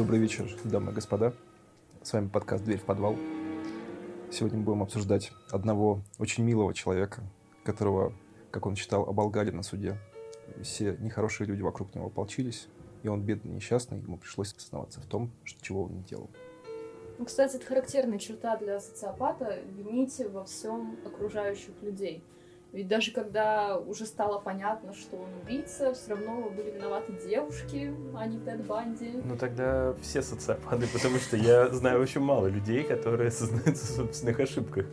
Добрый вечер, дамы и господа. С вами подкаст «Дверь в подвал». Сегодня мы будем обсуждать одного очень милого человека, которого, как он считал, оболгали на суде. Все нехорошие люди вокруг него ополчились, и он бедный, несчастный, ему пришлось сознаваться в том, что чего он не делал. Ну, кстати, это характерная черта для социопата — винить во всем окружающих людей. Ведь даже когда уже стало понятно, что он убийца, все равно были виноваты девушки, а не Тед Банди. Ну тогда все социопаты, потому что я знаю очень мало людей, которые осознаются в собственных ошибках.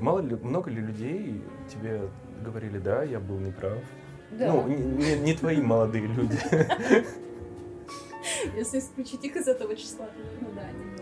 Мало ли, много ли людей тебе говорили, да, я был неправ? Да. Ну, не, не- не твои молодые люди. Если исключить их из этого числа, то, наверное, да, немного.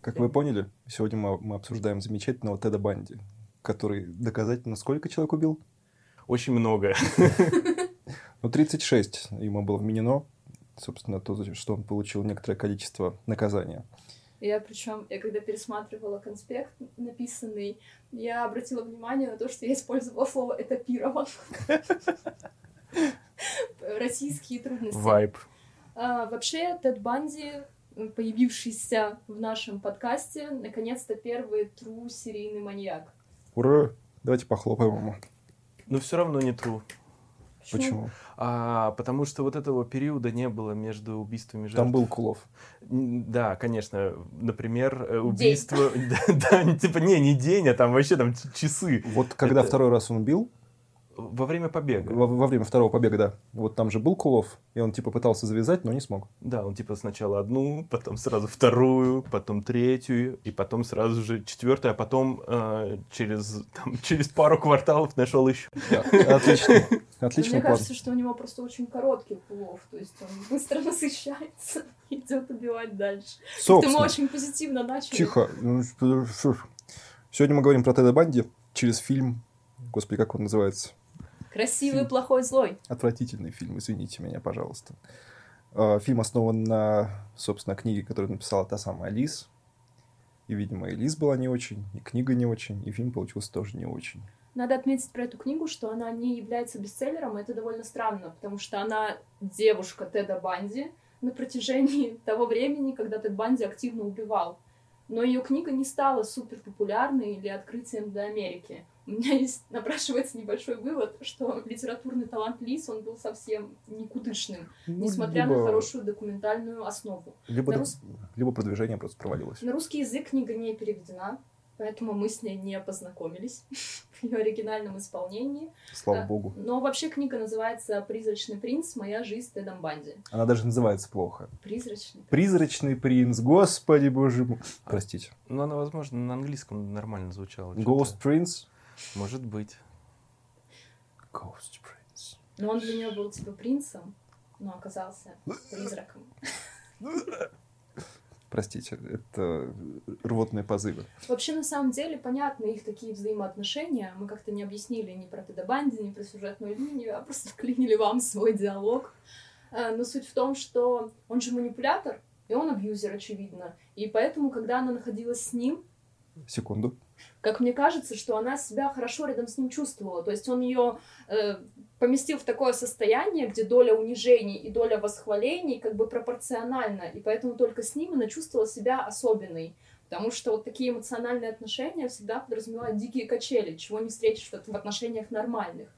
Как вы поняли, сегодня мы, мы обсуждаем замечательного Теда Банди, который доказательно сколько человек убил? Очень много. Ну, 36 ему было вменено. Собственно, то, что он получил некоторое количество наказания. Я причем, я когда пересматривала конспект написанный, я обратила внимание на то, что я использовала слово «этапирован». Российские трудности. Вайб. А, вообще, Тед Банди, появившийся в нашем подкасте, наконец-то первый true серийный маньяк. Ура! Давайте похлопаем ему. Но все равно не true. Почему? А, потому что вот этого периода не было между убийствами жертв. Там был Кулов. Да, конечно. Например, э, убийство... Да, да, типа, не, не день, а там вообще там часы. Вот когда Это- второй раз он убил, Во время побега. во, во время второго побега, да, вот там же был Кулов, и он типа пытался завязать, но не смог. Да, он типа сначала одну, потом сразу вторую, потом третью, и потом сразу же четвертую, а потом э, через, там, через пару кварталов нашел еще. Отлично. Но Отличный Мне кажется, что у него просто очень короткий улов, то есть он быстро насыщается, идет убивать дальше. Ты мы Собственно, очень позитивно начали. тихо. Ну. Сегодня мы говорим про Теда Банди через фильм, господи, как он называется? Красивый, плохой, злой. Отвратительный фильм, извините меня, пожалуйста. А, Фильм основан на, собственно, книге, которую написала та самая Лиз. И, видимо, и Лиз была не очень, и книга не очень, и фильм получился тоже не очень. Надо отметить про эту книгу, что она не является бестселлером, и это довольно странно, потому что она девушка Теда Банди на протяжении того времени, когда Тед Банди активно убивал. Но ее книга не стала супер популярной или открытием для Америки. У меня есть, напрашивается небольшой вывод, что литературный талант Лиз, он был совсем никудышным, Ну, несмотря либо- на хорошую документальную основу. Либо, на рус- либо продвижение просто провалилось. На русский язык книга не переведена, поэтому мы с ней не познакомились в ее оригинальном исполнении. Слава Да. богу. Но вообще книга называется «Призрачный принц. Моя жизнь с Тедом Банди». Она даже называется плохо. Призрачный. Призрачный принц, господи боже мой. Простите. Ну, она, возможно, на английском нормально звучала. Ghost. Prince. Может быть. Ghost Prince. Но он для нее был типа принцем, но оказался призраком. Простите, это рвотные позывы. Вообще, на самом деле, понятны их такие взаимоотношения. Мы как-то не объяснили ни про Теда Банди, ни про сюжетную линию, а просто вклинили вам свой диалог. Э, Но суть в том, что он же манипулятор, и он абьюзер, очевидно. И поэтому, когда она находилась с ним, Секунду. Как мне кажется, что она себя хорошо рядом с ним чувствовала. То есть он ее э, поместил в такое состояние, где доля унижений и доля восхвалений как бы пропорциональна, и поэтому только с ним она чувствовала себя особенной. Потому что вот такие эмоциональные отношения всегда подразумевают дикие качели, чего не встретишь в, отношениях нормальных.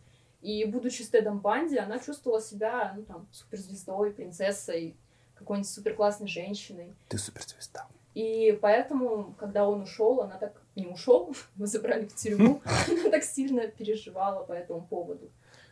И будучи с Тедом Банди, она чувствовала себя, ну там, суперзвездой, принцессой, какой-нибудь суперклассной женщиной. Ты суперзвезда. И поэтому, когда он ушел, она так не ушел, его забрали в тюрьму, она так сильно переживала по этому поводу.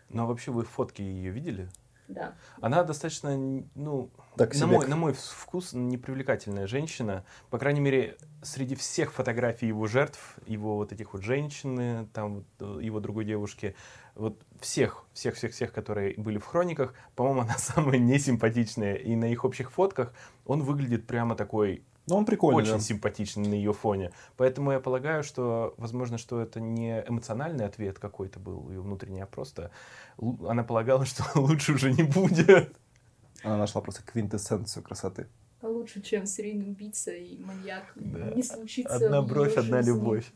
Ну, а вообще вы фотки ее видели? Да. Она достаточно, ну, Так на мой, на мой вкус, непривлекательная женщина. По крайней мере, среди всех фотографий его жертв, его вот этих вот женщин, там вот, э, его другой девушки, вот всех, всех, всех, всех, которые были в хрониках, по-моему, она самая несимпатичная. И на их общих фотках он выглядит прямо такой Ну, он прикольный. очень да. симпатичный на ее фоне. Поэтому я полагаю, что, возможно, что это не эмоциональный ответ какой-то был ее внутренний, а просто она полагала, что лучше уже не будет. Она нашла просто квинтэссенцию красоты. А Лучше, чем серийный убийца и маньяк. Да. Не случится Одна бровь, одна жизни. любовь.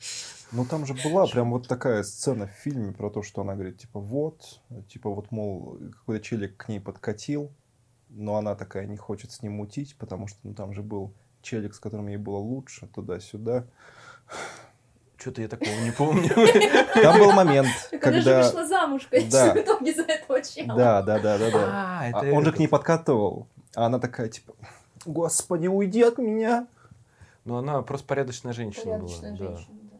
Ну, там же была прям вот такая сцена в фильме про то, что она говорит, типа, вот, типа, вот, мол, какой-то челик к ней подкатил, но она такая не хочет с ним мутить, потому что, ну, там же был челик, с которым ей было лучше, туда-сюда. Что-то я такого не помню. Там был момент, Так она же когда... вышла замуж, конечно, в итоге за этого чела. Да, да, да, да, да. А, А он же к ней подкатывал, а она такая, типа, господи, уйди от меня. Ну, она просто порядочная женщина Порядочная была. да. женщина, да.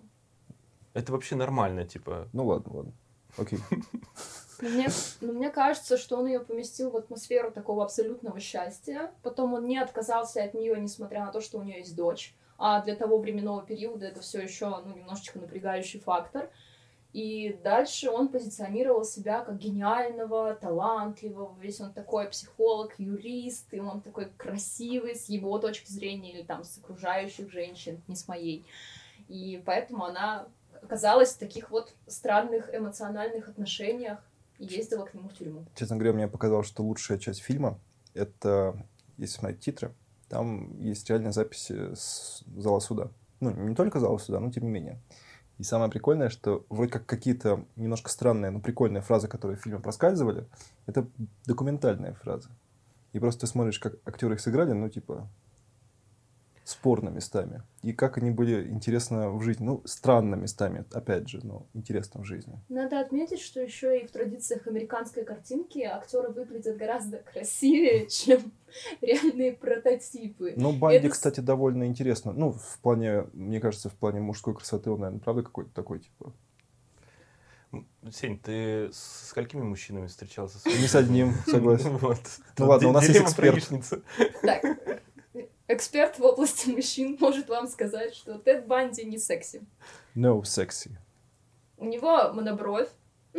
Это вообще нормально, типа. Ну, ладно, ладно. Окей. Но мне, но мне кажется, что он ее поместил в атмосферу такого абсолютного счастья. Потом он не отказался от нее, несмотря на то, что у нее есть дочь. А для того временного периода это все еще ну, немножечко напрягающий фактор. И дальше он позиционировал себя как гениального, талантливого, весь он такой психолог, юрист, и он такой красивый с его точки зрения или там с окружающих женщин, не с моей. И поэтому она оказалась в таких вот странных эмоциональных отношениях ездила к нему в тюрьму. Честно говоря, мне показалось, что лучшая часть фильма — это, если смотреть титры, там есть реальные записи с зала суда. Ну, не только зала суда, но тем не менее. И самое прикольное, что вроде как какие-то немножко странные, но прикольные фразы, которые в фильме проскальзывали, это документальные фразы. И просто ты смотришь, как актеры их сыграли, ну, типа, спорно местами. И как они были интересно в жизни. Ну, странно местами, опять же, но интересно в жизни. Надо отметить, что еще и в традициях американской картинки актеры выглядят гораздо красивее, чем реальные прототипы. Ну, Банди, Это кстати, довольно интересно. Ну, в плане, мне кажется, в плане мужской красоты он, наверное, правда какой-то такой, типа. Сень, ты с сколькими мужчинами встречался? Не с одним, согласен. Вот. Ну ладно, у нас есть эксперт. Так, эксперт в области мужчин может вам сказать, что Тед Банди не секси. No sexy. У него монобровь.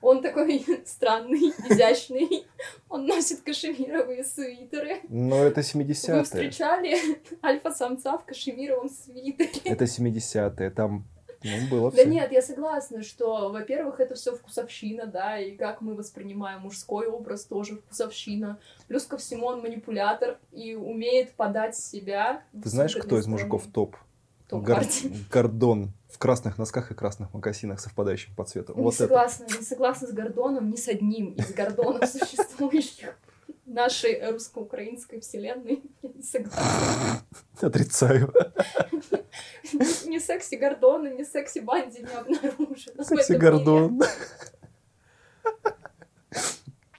Он такой странный, изящный. Он носит кашемировые свитеры. Но это Вы 70-е. встречали альфа-самца в кашемировом свитере? Это 70-е. Там, ну, было Да все. нет, я согласна, что, во-первых, это все вкусовщина, да, и как мы воспринимаем мужской образ тоже вкусовщина. Плюс ко всему он манипулятор и умеет подать себя. Ты знаешь, кто из мужиков топ? Гор-. Гордон в красных носках и красных мокасинах, совпадающих по цвету. Не Вот это. согласна, не согласна с Гордоном, ни с одним из Гордонов существующих нашей русско-украинской вселенной. Я не согласна. Отрицаю. Ни секси Гордона, ни секси Банди не обнаружено. Секси. Гордон.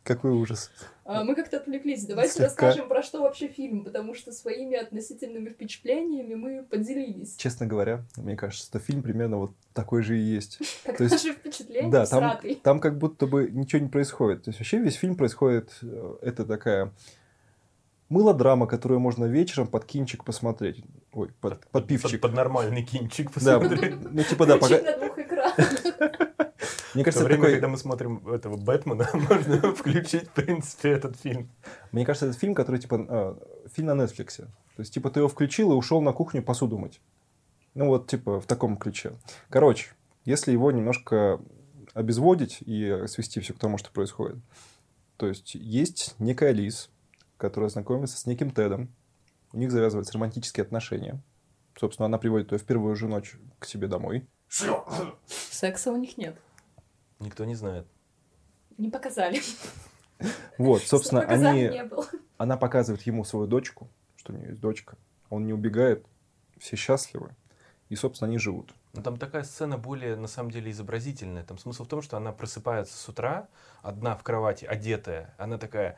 Какой ужас. А, Мы как-то отвлеклись. Давайте Слегка. расскажем, про что вообще фильм, потому что своими относительными впечатлениями мы поделились. Честно говоря, мне кажется, что фильм примерно вот такой же и есть. Как То есть- наши впечатления Да, там, там как будто бы ничего не происходит. То есть вообще весь фильм происходит, э, это такая мылодрама, которую можно вечером под кинчик посмотреть. Ой, под, под Под, пивчик. под нормальный кинчик Да, посмотреть. ну типа да, пока... На двух экранах. Мне В то кажется, время, такой... когда мы смотрим этого Бэтмена, можно включить, в принципе, этот фильм. Мне кажется, это фильм, который типа э, фильм на Netflix. То есть типа ты его включил и ушел на кухню посуду мыть. Ну вот типа в таком ключе. Короче, если его немножко обезводить и свести все к тому, что происходит. То есть есть некая Лиз, которая знакомится с неким Тедом. У них завязываются романтические отношения. Собственно, она приводит ее в первую же ночь к себе домой. Секса у них нет. Никто не знает. Не показали. Вот, собственно, они, не было. она показывает ему свою дочку, что у нее есть дочка. Он не убегает, все счастливы. И, собственно, они живут. Но там такая сцена более, на самом деле, изобразительная. Там смысл в том, что она просыпается с утра, одна в кровати, одетая. Она такая,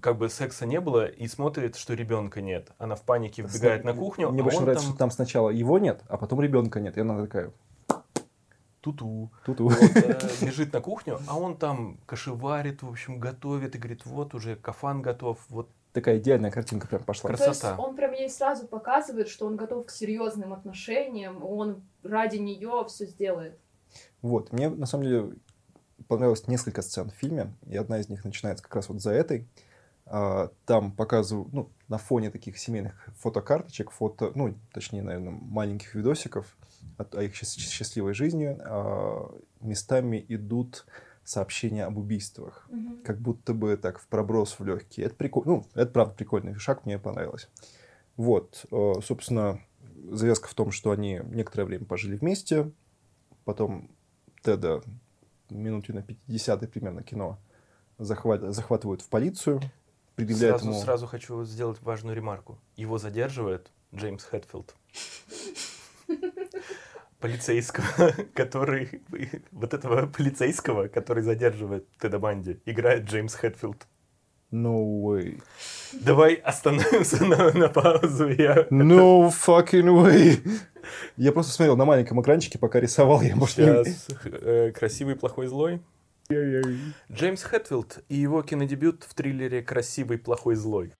как бы секса не было, и смотрит, что ребенка нет. Она в панике вбегает на кухню, Мне а больше он нравится, там что там сначала его нет, а потом ребенка нет. И она такая... туту, Тут вот, э, бежит на кухню, а он там кашеварит, в общем, готовит и говорит, вот уже кафан готов, вот такая идеальная картинка прям пошла. Крас- То есть Красота. он прям ей сразу показывает, что он готов к серьезным отношениям, он ради нее все сделает. Вот, мне на самом деле понравилось несколько сцен в фильме, и одна из них начинается как раз вот за этой. А, Там показывают, ну, на фоне таких семейных фотокарточек, фото, ну, точнее, наверное, маленьких видосиков о их счаст- счастливой жизни, а, местами идут сообщения об убийствах. Как будто бы так в проброс в легкие. Это прикольно. Ну, это правда прикольный шаг, мне понравилось. Вот, э, собственно, завязка в том, что они некоторое время пожили вместе, потом Теда минуте на 50 примерно кино захват- захватывают в полицию, предъявляют Сразу, ему... сразу хочу сделать важную ремарку. Его задерживает Джеймс Хэтфилд. Полицейского, который... Вот этого полицейского, который задерживает Теда Банди, играет Джеймс Хэтфилд. No way. Давай остановимся на, на паузу. Я No fucking way. Я просто смотрел на маленьком экранчике, пока рисовал. Я, может, не- сейчас... э, красивый, плохой, злой. Джеймс Хэтфилд и его кинодебют в триллере «Красивый, плохой, злой».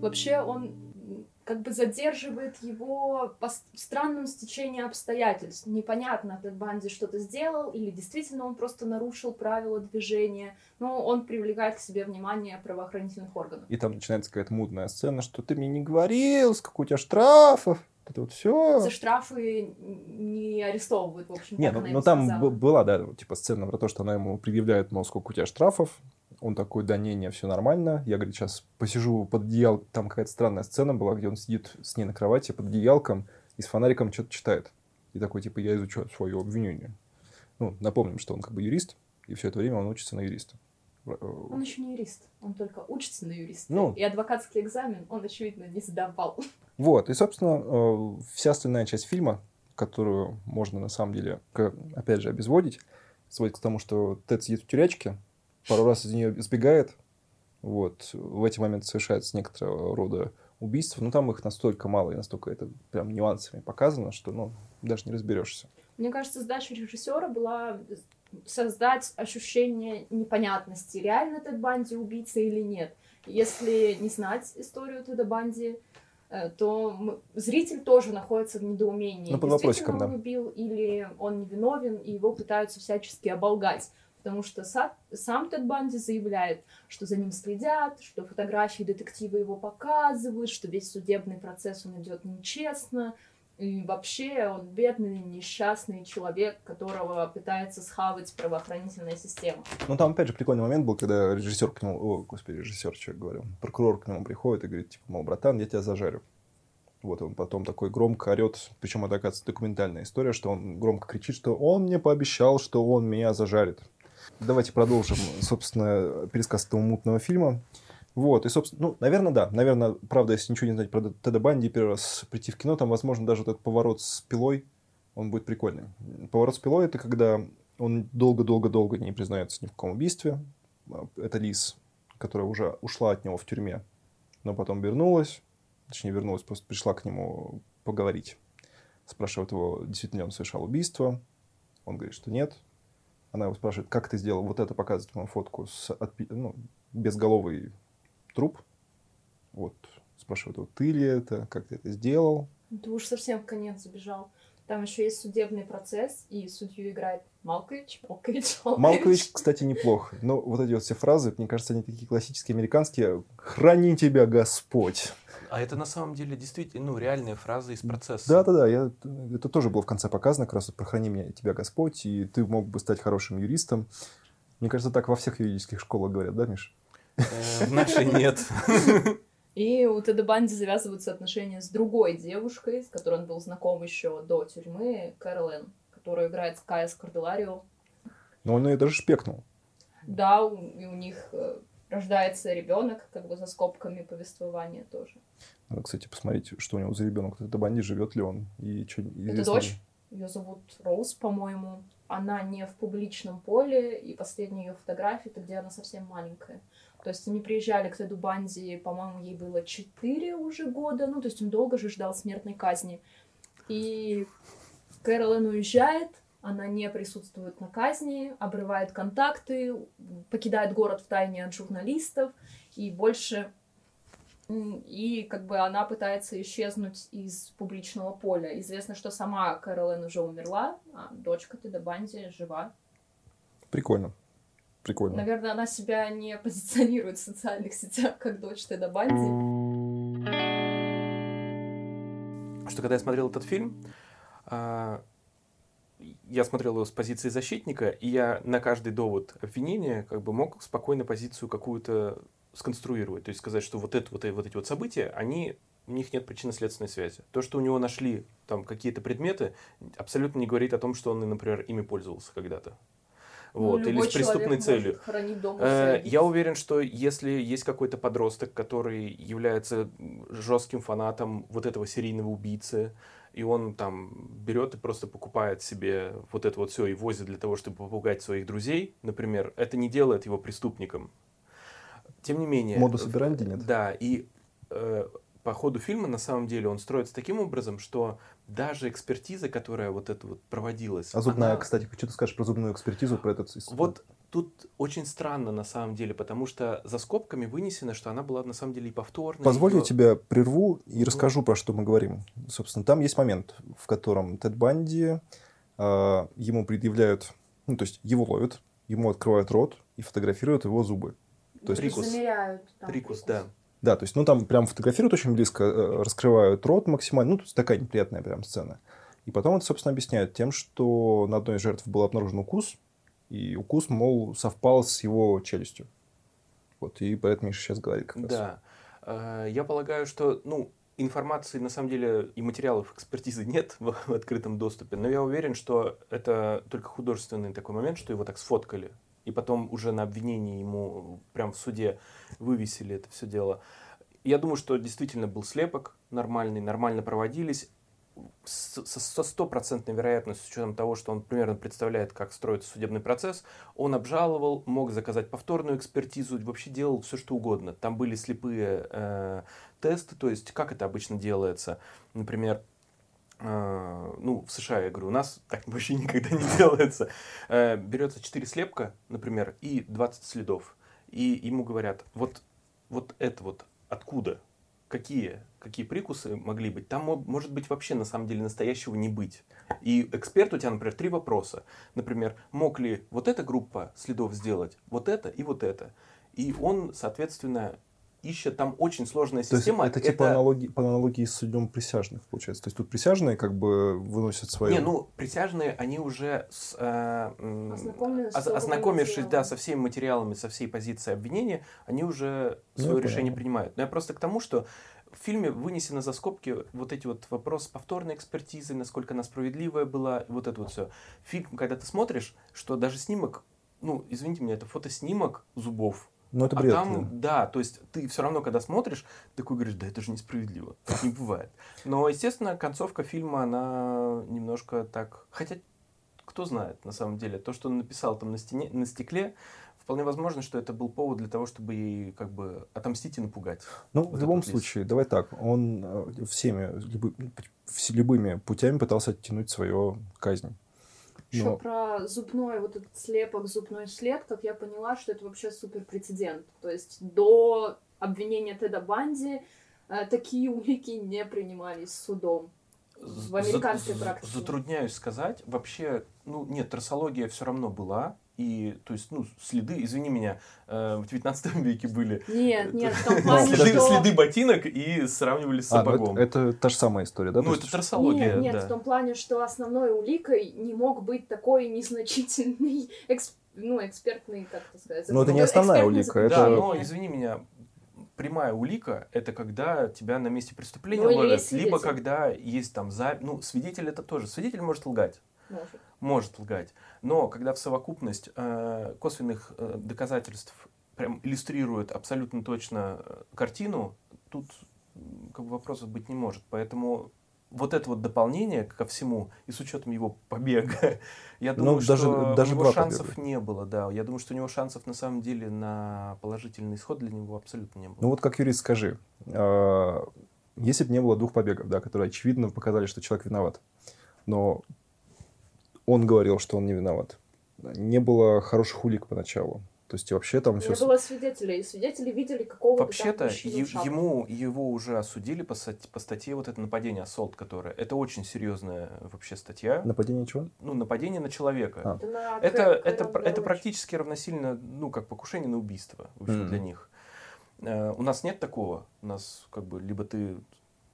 Вообще он как бы задерживает его по странному стечению обстоятельств. Непонятно, Тед Банди что-то сделал, или действительно он просто нарушил правила движения, но он привлекает к себе внимание правоохранительных органов. И там начинается какая-то мудная сцена, что ты мне не говорил, сколько у тебя штрафов. Это вот все. За штрафы не арестовывают, в общем, Не, ну, она ну там сказала. была, да, типа сцена про то, что она ему предъявляет, мол, сколько у тебя штрафов. Он такой, да не, не, все нормально. Я, говорит, сейчас посижу под одеялом. Там какая-то странная сцена была, где он сидит с ней на кровати под одеялком и с фонариком что-то читает. И такой, типа, я изучаю свое обвинение. Ну, напомним, что он как бы юрист, и все это время он учится на юриста. Э, Он еще не юрист, он только учится на юриста. Ну. И адвокатский экзамен он, очевидно, не сдавал. Вот, и, собственно, э, вся остальная часть фильма, которую можно, на самом деле, опять же, обезводить, сводится к тому, что Тед сидит в тюрячке, пару раз из нее избегает, вот, в эти моменты совершается некоторого рода убийства, но там их настолько мало и настолько это прям нюансами показано, что, ну, даже не разберешься. Мне кажется, задача режиссера была создать ощущение непонятности, реально Тед Банди убийца или нет. Если не знать историю Теда Банди, э, то мы- зритель тоже находится в недоумении. Ну, под вопросиком, да. он убил или он невиновен, и его пытаются всячески оболгать. Потому что са- сам Тед Банди заявляет, что за ним следят, что фотографии детектива его показывают, что весь судебный процесс он идет нечестно, и вообще он бедный, несчастный человек, которого пытается схавать правоохранительная система. Ну, там, опять же, прикольный момент был, когда режиссер к нему, о, господи, режиссер, что я говорю, прокурор к нему приходит и говорит, типа, мол, братан, я тебя зажарю. Вот он потом такой громко орет, причем это, оказывается, документальная история, что он громко кричит, что он мне пообещал, что он меня зажарит. Давайте продолжим, собственно, пересказ этого мутного фильма. Вот, и, собственно, ну, наверное, да. Наверное, правда, если ничего не знать про Теда Банди, первый раз прийти в кино, там, возможно, даже вот этот поворот с пилой, он будет прикольный. Поворот с пилой — это когда он долго-долго-долго не признается ни в каком убийстве. Это Лиз, которая уже ушла от него в тюрьме, но потом вернулась. Точнее, вернулась, просто пришла к нему поговорить. Спрашивает его, действительно ли он совершал убийство. Он говорит, что нет. Она его спрашивает, как ты сделал вот это, показывает ему фотку с отпи- ну, безголовый труп. Вот, спрашивает его, ты ли это, как ты это сделал. Ты уж совсем в конец забежал. Там еще есть судебный процесс, и судью играет Малкович. Малкович, Малкович, кстати, неплох. Но вот эти вот все фразы, мне кажется, они такие классические американские. «Храни тебя Господь». А это на самом деле действительно, ну, реальные фразы из процесса. Да-да-да, я, это тоже было в конце показано, как раз вот «Прохрани меня, тебя Господь», и ты мог бы стать хорошим юристом. Мне кажется, так во всех юридических школах говорят, да, Миш? Э, В нашей нет. И у Теда Банди завязываются отношения с другой девушкой, с которой он был знаком еще до тюрьмы, Кэролин, которую играет Кая Скорделарио. Но он ее даже шпекнул. Да, у- и у них э, рождается ребенок, как бы за скобками повествования тоже. Надо, кстати, посмотреть, что у него за ребенок. Это Банди, живет ли он, и что Это дочь. Ее зовут Роуз, по-моему. Она не в публичном поле, и последняя ее фотография, это где она совсем маленькая. То есть они приезжали к Теду Банди, по-моему, ей было 4 уже года, ну, то есть он долго же ждал смертной казни. И Кэролин уезжает, она не присутствует на казни, обрывает контакты, покидает город в тайне от журналистов и больше и как бы она пытается исчезнуть из публичного поля. Известно, что сама Кэролин уже умерла, а дочка Теда Банди жива. Прикольно. Прикольно. Наверное, она себя не позиционирует в социальных сетях как дочь Теда Банди. Что когда я смотрел этот фильм, а, я смотрел его с позиции защитника, и я на каждый довод обвинения как бы мог спокойно позицию какую-то сконструировать. То есть сказать, что вот, это, вот, вот эти вот события, они у них нет причинно-следственной связи. То, что у него нашли там какие-то предметы, абсолютно не говорит о том, что он, например, ими пользовался когда-то. Ну, вот, ну, или с преступной целью. Э, я уверен, что если есть какой-то подросток, который является жестким фанатом вот этого серийного убийцы, и он там берет и просто покупает себе вот это вот все и возит для того, чтобы попугать своих друзей, например, это не делает его преступником. Тем не менее... Модус операнди нет. Да, и э, по ходу фильма на самом деле он строится таким образом, что даже экспертиза, которая вот это вот проводилась... А зубная, она... кстати, что ты скажешь про зубную экспертизу, про этот... Вот тут очень странно на самом деле, потому что за скобками вынесено, что она была на самом деле и повторной. Позволь и... я тебя прерву и ну. расскажу, про что мы говорим. Собственно, там есть момент, в котором Тед Банди, э, ему предъявляют, ну, то есть его ловят, ему открывают рот и фотографируют его зубы. То есть прикус. Замеряют, там, прикус, прикус, да. Да, то есть, ну, там прям фотографируют очень близко, э, раскрывают рот максимально, ну, есть такая неприятная прям сцена. И потом это, собственно, объясняют тем, что на одной из жертв был обнаружен укус, и укус, мол, совпал с его челюстью. Вот, и про это Миша сейчас говорит как раз. Да. Э, я полагаю, что, ну, информации, на самом деле, и материалов экспертизы нет в, в открытом доступе, но я уверен, что это только художественный такой момент, что его так сфоткали и потом уже на обвинении ему прям в суде вывесили это все дело. Я думаю, что действительно был слепок нормальный, нормально проводились. Со стопроцентной вероятностью, с учетом того, что он примерно представляет, как строится судебный процесс, он обжаловал, мог заказать повторную экспертизу, вообще делал все, что угодно. Там были слепые э, тесты, то есть как это обычно делается. Например, а, ну, в США, я говорю, у нас так вообще никогда не делается. Э, берется 4 слепка, например, и 20 следов. И ему говорят, вот, вот это вот откуда, какие, какие прикусы могли быть. Там может быть вообще на самом деле настоящего не быть. И эксперт у тебя, например, три вопроса. Например, мог ли вот эта группа следов сделать, вот это и вот это. И он, соответственно, ищет, там очень сложная система. То есть это, типа аналогии, по аналогии с судом присяжных, получается. То есть тут присяжные как бы выносят свои... Не, ну, присяжные, они уже с, э, ознакомившись, да, со всеми материалами, со всей позицией обвинения, они уже ну, свое решение понял. принимают. Но я просто к тому, что в фильме вынесено за скобки вот эти вот вопросы повторной экспертизы, насколько она справедливая была, вот это вот все. Фильм, когда ты смотришь, что даже снимок, ну, извините меня, это фотоснимок зубов, ну, это бред. А там, да, то есть ты все равно, когда смотришь, такой говоришь, да это же несправедливо. Так не бывает. Но, естественно, концовка фильма, она немножко так... Хотя, кто знает, на самом деле. То, что он написал там на, стене, на стекле, вполне возможно, что это был повод для того, чтобы ей как бы отомстить и напугать. Ну, вот в любом случае, давай так, он э, всеми, любы, любыми путями пытался оттянуть свою казнь. Еще Но... про зубной, вот этот слепок, зубной след, как я поняла, что это вообще супер прецедент. То есть до обвинения Теда Банди э, такие улики не принимались судом в американской практике. Затрудняюсь сказать. Вообще, ну нет, трассология все равно была. И, то есть, ну, следы, извини меня, э, в 19 веке были. Нет, нет, в том плане, следы, что... следы ботинок и сравнивали с а, ну, сапогом. это, это та же самая история, да? Ну, это есть... трассология, Нет, нет, да. в том плане, что основной уликой не мог быть такой незначительный эксп... ну, экспертный, как это сказать. Ну, это не основная улика. Это... Да, но, извини меня, прямая улика это когда тебя на месте преступления ну, ловят, либо когда есть там за, ну свидетель это тоже свидетель может лгать, может, может лгать, но когда в совокупность э, косвенных э, доказательств прям иллюстрирует абсолютно точно э, картину, тут как бы вопросов быть не может. Поэтому вот это вот дополнение ко всему, и с учетом его побега, я ну, думаю, ну, даже, что даже у него шансов побега. не было, да. Я думаю, что у него шансов на самом деле на положительный исход для него абсолютно не было. Ну вот как юрист скажи, а, если бы не было двух побегов, да, которые очевидно показали, что человек виноват, но он говорил, что он не виноват. Не было хороших улик поначалу. То есть вообще там все... Не было свидетелей. Свидетели видели какого-то Вообще-то ему его уже осудили по, по статье вот это нападение ассолт, которое это очень серьезная вообще статья. Нападение чего? Ну нападение на человека. А. Это, на Это это это Дэвидж. практически равносильно ну как покушение на убийство в общем, Мгм. для них. Э, У нас нет такого. У нас как бы либо ты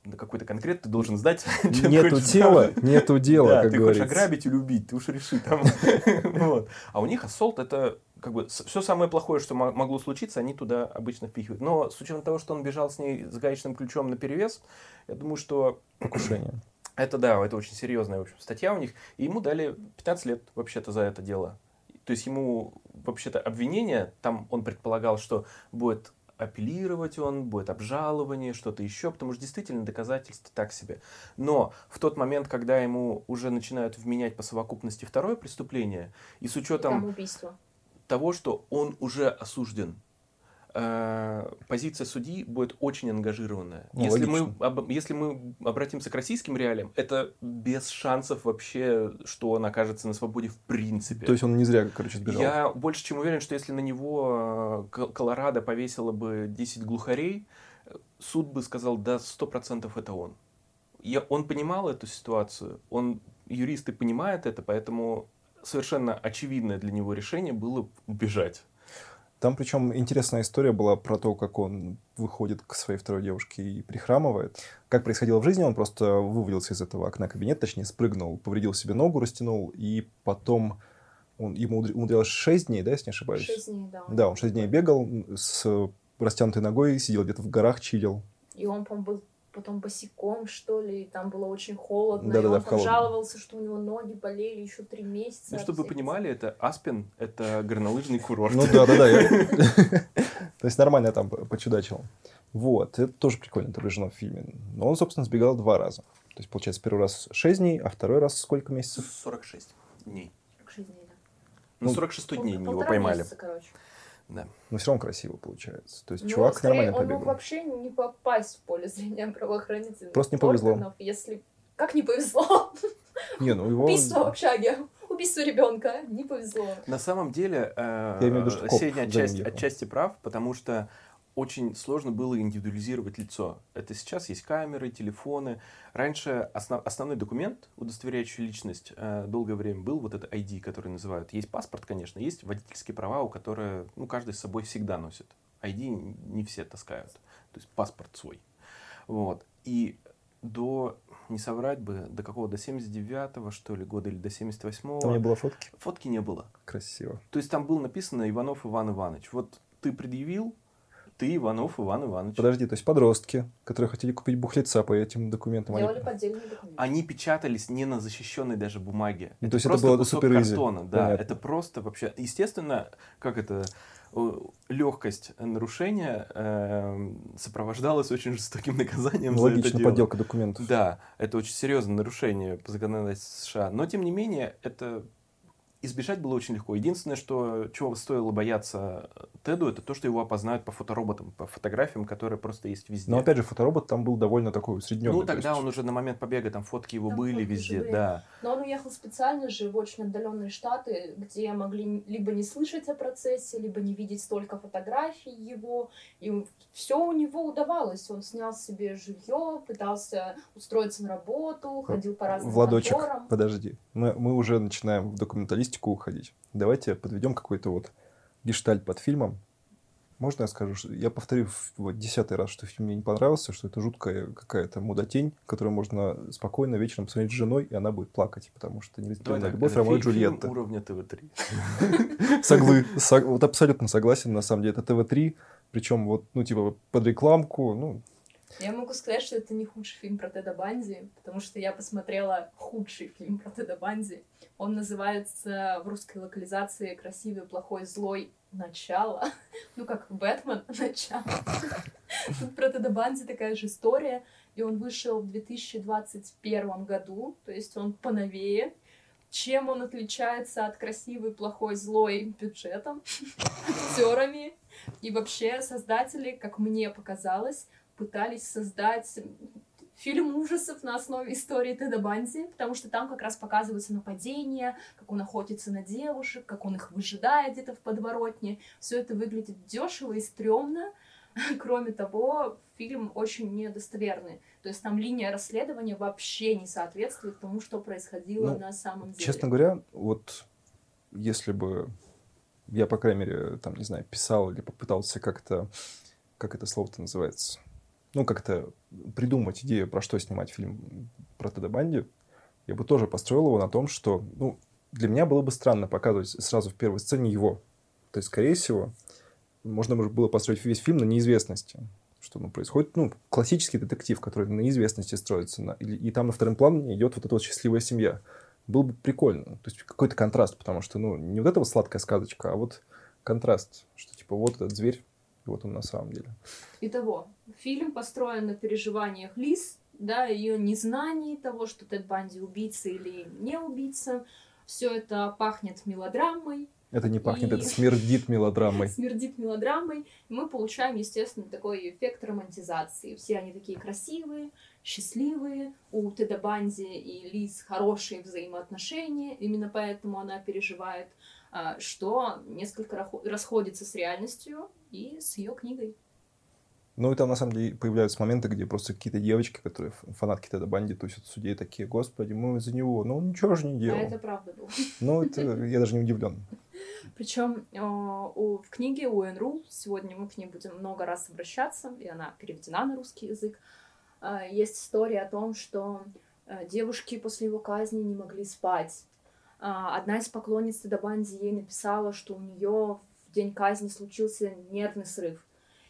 на какой-то конкрет ты должен чем Нету хочешь тела, сделать. нету дела, Да, как ты говорится. хочешь ограбить или убить, ты уж реши там. Вот. А у них ассолт это как бы все самое плохое, что мо- могло случиться, они туда обычно впихивают. Но с учетом того, что он бежал с ней с гаечным ключом на перевес, я думаю, что Покушение. это да, это очень серьезная в общем, статья у них. И ему дали 15 лет вообще-то за это дело. То есть ему вообще-то обвинение, там он предполагал, что будет апеллировать он, будет обжалование, что-то еще, потому что действительно доказательства так себе. Но в тот момент, когда ему уже начинают вменять по совокупности второе преступление, и с учетом того, что он уже осужден, э, позиция судьи будет очень ангажированная. Ну, если, мы, об- если мы обратимся к российским реалиям, это без шансов вообще, что он окажется на свободе в принципе. То есть он не зря, короче, сбежал. Я больше чем уверен, что если на него э, Кол- Колорадо повесило бы 10 глухарей, суд бы сказал, да, 100% это он. Я, он понимал эту ситуацию, он юрист и понимает это, поэтому совершенно очевидное для него решение было убежать. Там причем интересная история была про то, как он выходит к своей второй девушке и прихрамывает. Как происходило в жизни, он просто вывалился из этого окна кабинета, точнее, спрыгнул, повредил себе ногу, растянул, и потом он, ему умудря- умудрялось 6 дней, да, если не ошибаюсь? Шесть дней, да. Да, он 6 дней бегал с растянутой ногой, сидел где-то в горах, чилил. И он, по был потом босиком, что ли, и там было очень холодно, Да-да-да, и он в там жаловался, что у него ноги болели еще три месяца. Ну, от чтобы вы понимали, это Аспен, это горнолыжный курорт. Ну да, да, да. я- То есть нормально я там почудачил. Вот, это тоже прикольно отображено в фильме. Но он, собственно, сбегал два раза. То есть, получается, первый раз 6 дней, а второй раз сколько месяцев? 46 дней. Как шесть дней, да. Ну, Ну, 46 дней его поймали. месяца, короче. Да. Но все равно красиво получается. То есть, Ну, чувак нормально он мог побегал. вообще не попасть в поле зрения правоохранительных Просто не повезло. органов, если... Как не повезло? Не, ну его... Убийство в общаге, убийство ребенка, не повезло. На самом деле, э, Я имею в виду, что Сеня отчасти, отчасти прав, потому что очень сложно было индивидуализировать лицо. Это сейчас есть камеры, телефоны. Раньше основ- основной документ, удостоверяющий личность, э, долгое время был вот это ID, который называют. Есть паспорт, конечно, есть водительские права, у которые ну, каждый с собой всегда носит. ID не все таскают. То есть паспорт свой. Вот. И до, не соврать бы, до какого, до 79-го, что ли, года или до 78-го, Там не было фотки. фотки не было. Красиво. То есть там было написано Иванов Иван Иванович. Вот ты предъявил, ты Иванов Иван Иванович. Подожди, то есть подростки, которые хотели купить бухлеца по этим документам, они- Делали поддельные документы. Они печатались не на защищенной даже бумаге. Ну, то есть это просто было супер картона. Да, Понятно. это просто вообще... Естественно, как это... Легкость нарушения э, сопровождалась очень жестоким наказанием Ну, за это логично, дело. подделка документов. Да, это очень серьезное нарушение по законодательству США. Но, тем не менее, это избежать было очень легко. Единственное, что чего стоило бояться Теду, это то, что его опознают по фотороботам, по фотографиям, которые просто есть везде. Но опять же, фоторобот там был довольно такой усредненный. ну, то тогда есть- он уже на момент побега, там фотки его Там были фотки везде, были. да. Но он уехал специально же в очень отдаленные штаты, где могли либо не слышать о процессе, либо не видеть столько фотографий его. И все у него удавалось. Он снял себе жилье, пытался устроиться на работу, ходил по разным Владочек, конторам. подожди. Мы, мы уже начинаем в документалистику уходить. Давайте подведем какой-то вот гештальт под фильмом. Можно я скажу, что я повторю вот десятый раз, что фильм мне не понравился, что это жуткая какая-то мудотень, которую можно спокойно вечером посмотреть с женой, и она будет плакать, потому что неразделенная так, любовь Ромео и фи- фильм Джульетта. уровня ТВ-3. Соглы, сог- вот абсолютно согласен, на самом деле, это ТВ-3, причем вот, ну, типа, под рекламку, ну, Я могу сказать, что это не худший фильм про Теда Банди, потому что я посмотрела худший фильм про Теда Банди. Он называется в русской локализации «Красивый, плохой, злой. Начало». Ну, как Бэтмен «Начало». Тут про Теда Банди такая же история, и он вышел в 2021 году, то есть он поновее. Чем он отличается от красивый, плохой, злой бюджетом, актерами и вообще создатели, как мне показалось, пытались создать фильм ужасов на основе истории Теда Банди, потому что там как раз показываются нападения, как он охотится на девушек, как он их выжидает где-то в подворотне. Все это выглядит дешево и стрёмно. Кроме того, фильм очень недостоверный. То есть там линия расследования вообще не соответствует тому, что происходило Ну, на самом деле. Честно говоря, вот если бы я, по крайней мере, там, не знаю, писал или попытался как-то, как это слово-то называется, ну, как-то придумать идею, про что снимать фильм про Теда Банди, я бы тоже построил его на том, что, ну, для меня было бы странно показывать сразу в первой сцене его. То есть, скорее всего, можно было построить весь фильм на неизвестности. Что ну, происходит, ну, классический детектив, который на неизвестности строится, на, и, и там на втором плане идет вот эта вот счастливая семья. Было бы прикольно. То есть какой-то контраст, потому что, ну, не вот эта вот сладкая сказочка, а вот контраст, что типа вот этот зверь, вот он на самом деле. Итого, фильм построен на переживаниях Лиз, да, ее незнании того, что Тед Банди убийца или не убийца. Все это пахнет мелодрамой, Это не пахнет, И- это смердит мелодрамой. смердит мелодрамой, и мы получаем, естественно, такой эффект романтизации. Все они такие красивые, счастливые, у Теда Банди и Лиз хорошие взаимоотношения, именно поэтому она переживает, что несколько расходится с реальностью и с ее книгой. Ну и там на самом деле появляются моменты, где просто какие-то девочки, которые фанатки Теда Банди, тусят судей такие, господи, мы из-за него, ну он ничего же не А делал. это правда было. Ну это я даже не удивлен. Причем в книге Уэн Рул, сегодня мы к ней будем много раз обращаться, и она переведена на русский язык, а, есть история о том, что а, девушки после его казни не могли спать. А, Одна из поклонниц Теда Банди ей написала, что у нее в день казни случился нервный срыв.